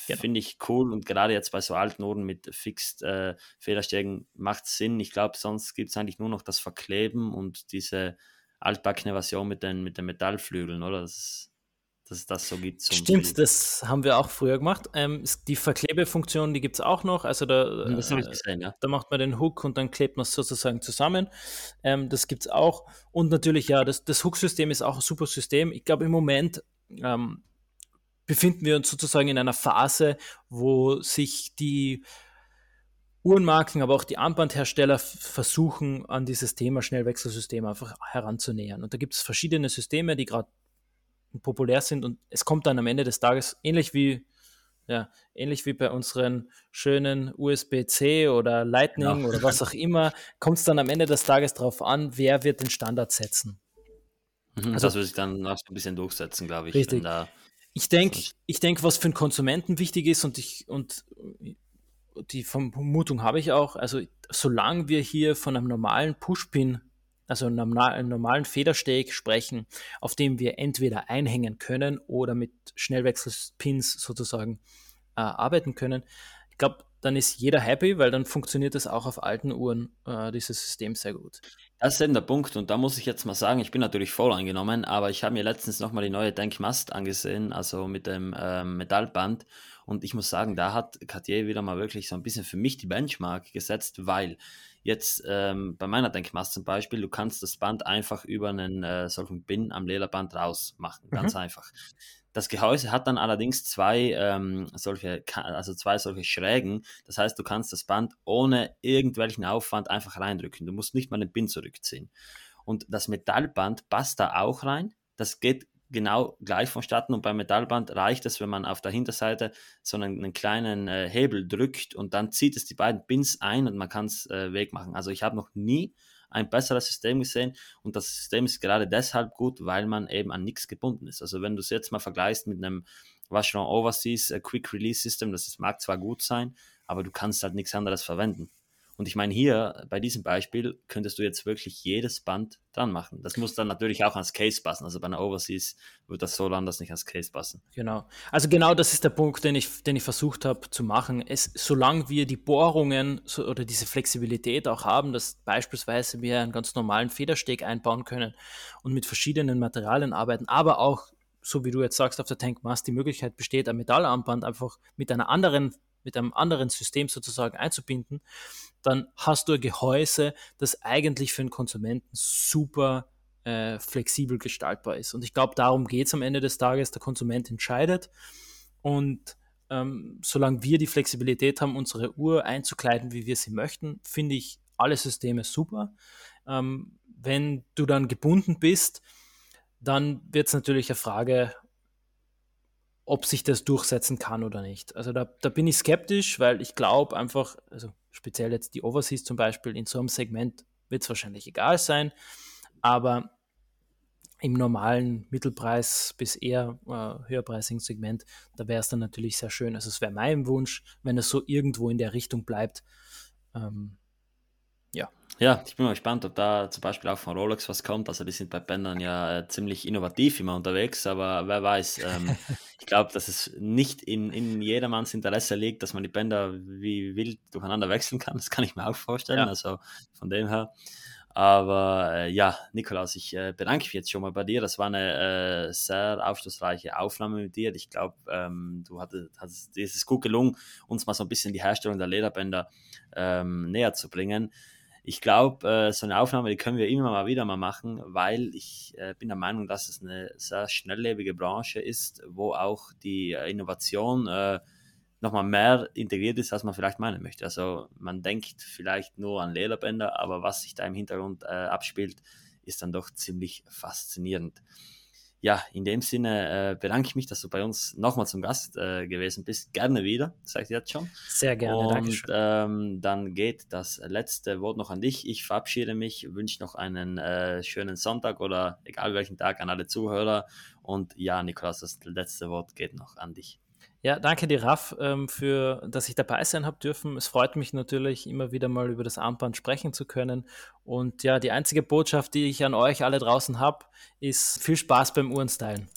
Genau. Finde ich cool und gerade jetzt bei so alten Uhren mit Fixed äh, Federstegen macht es Sinn. Ich glaube, sonst gibt es eigentlich nur noch das Verkleben und diese altbackene Version mit den, mit den Metallflügeln, oder? Das ist dass es das so gibt.
Stimmt, Bild. das haben wir auch früher gemacht. Ähm, die Verklebefunktion, die gibt es auch noch. Also da, hm, äh, gesehen, ja. da macht man den Hook und dann klebt man es sozusagen zusammen. Ähm, das gibt es auch. Und natürlich, ja, das, das Hook-System ist auch ein super System. Ich glaube, im Moment ähm, befinden wir uns sozusagen in einer Phase, wo sich die Uhrenmarken, aber auch die Armbandhersteller versuchen, an dieses Thema Schnellwechselsystem einfach heranzunähern. Und da gibt es verschiedene Systeme, die gerade populär sind und es kommt dann am Ende des Tages ähnlich wie ja, ähnlich wie bei unseren schönen USB-C oder Lightning ja. oder was auch immer, kommt es dann am Ende des Tages darauf an, wer wird den Standard setzen.
Mhm, also, das wird sich dann noch ein bisschen durchsetzen, glaube ich.
Richtig. ich denke, ich denk, was für einen Konsumenten wichtig ist und ich und die Vermutung habe ich auch, also solange wir hier von einem normalen Pushpin also einem, normalen Federsteg sprechen, auf dem wir entweder einhängen können oder mit Schnellwechselpins sozusagen äh, arbeiten können. Ich glaube, dann ist jeder happy, weil dann funktioniert das auch auf alten Uhren, äh, dieses System sehr gut.
Das ist eben der Punkt und da muss ich jetzt mal sagen, ich bin natürlich voll eingenommen, aber ich habe mir letztens nochmal die neue Denkmast angesehen, also mit dem äh, Metallband und ich muss sagen, da hat Cartier wieder mal wirklich so ein bisschen für mich die Benchmark gesetzt, weil Jetzt ähm, bei meiner Denkmaske zum Beispiel, du kannst das Band einfach über einen äh, solchen Bin am Lederband rausmachen, ganz mhm. einfach. Das Gehäuse hat dann allerdings zwei ähm, solche, also zwei solche Schrägen. Das heißt, du kannst das Band ohne irgendwelchen Aufwand einfach reindrücken. Du musst nicht mal den Bin zurückziehen. Und das Metallband passt da auch rein. Das geht genau gleich vonstatten und beim Metallband reicht es, wenn man auf der Hinterseite so einen, einen kleinen äh, Hebel drückt und dann zieht es die beiden Pins ein und man kann es äh, wegmachen. Also ich habe noch nie ein besseres System gesehen und das System ist gerade deshalb gut, weil man eben an nichts gebunden ist. Also wenn du es jetzt mal vergleichst mit einem Vacheron Overseas äh, Quick Release System, das mag zwar gut sein, aber du kannst halt nichts anderes verwenden. Und ich meine, hier bei diesem Beispiel könntest du jetzt wirklich jedes Band dran machen. Das muss dann natürlich auch ans Case passen. Also bei einer Overseas wird das so anders nicht ans Case passen.
Genau. Also genau das ist der Punkt, den ich, den ich versucht habe zu machen. Es, solange wir die Bohrungen so, oder diese Flexibilität auch haben, dass beispielsweise wir einen ganz normalen Federsteg einbauen können und mit verschiedenen Materialien arbeiten, aber auch so wie du jetzt sagst, auf der Tankmast die Möglichkeit besteht, ein Metallarmband einfach mit einer anderen mit einem anderen System sozusagen einzubinden, dann hast du ein Gehäuse, das eigentlich für den Konsumenten super äh, flexibel gestaltbar ist. Und ich glaube, darum geht es am Ende des Tages. Der Konsument entscheidet. Und ähm, solange wir die Flexibilität haben, unsere Uhr einzukleiden, wie wir sie möchten, finde ich alle Systeme super. Ähm, wenn du dann gebunden bist, dann wird es natürlich eine Frage, ob sich das durchsetzen kann oder nicht. Also da, da bin ich skeptisch, weil ich glaube einfach, also speziell jetzt die Overseas zum Beispiel, in so einem Segment wird es wahrscheinlich egal sein, aber im normalen Mittelpreis bis eher äh, höherpreisigen Segment, da wäre es dann natürlich sehr schön. Also es wäre mein Wunsch, wenn es so irgendwo in der Richtung bleibt. Ähm, ja.
Ja, ich bin mal gespannt, ob da zum Beispiel auch von Rolex was kommt. Also die sind bei Bändern ja äh, ziemlich innovativ immer unterwegs, aber wer weiß. Ähm, ich glaube, dass es nicht in, in jedermanns Interesse liegt, dass man die Bänder wie wild durcheinander wechseln kann. Das kann ich mir auch vorstellen. Ja. Also von dem her. Aber äh, ja, Nikolaus, ich äh, bedanke mich jetzt schon mal bei dir. Das war eine äh, sehr aufschlussreiche Aufnahme mit dir. Ich glaube, ähm, du hattest, hattest, es ist gut gelungen, uns mal so ein bisschen die Herstellung der Lederbänder ähm, näher zu bringen ich glaube, äh, so eine Aufnahme, die können wir immer mal wieder mal machen, weil ich äh, bin der Meinung, dass es eine sehr schnelllebige Branche ist, wo auch die äh, Innovation äh, nochmal mehr integriert ist, als man vielleicht meinen möchte. Also man denkt vielleicht nur an Lederbänder, aber was sich da im Hintergrund äh, abspielt, ist dann doch ziemlich faszinierend ja, in dem Sinne äh, bedanke ich mich, dass du bei uns nochmal zum Gast äh, gewesen bist. Gerne wieder, sag ich jetzt schon.
Sehr gerne,
danke. Und ähm, dann geht das letzte Wort noch an dich. Ich verabschiede mich, wünsche noch einen äh, schönen Sonntag oder egal welchen Tag an alle Zuhörer. Und ja, Nikolaus, das letzte Wort geht noch an dich.
Ja, danke dir, Raff, ähm, für, dass ich dabei sein habe dürfen. Es freut mich natürlich, immer wieder mal über das Armband sprechen zu können. Und ja, die einzige Botschaft, die ich an euch alle draußen habe, ist viel Spaß beim Uhrenstylen.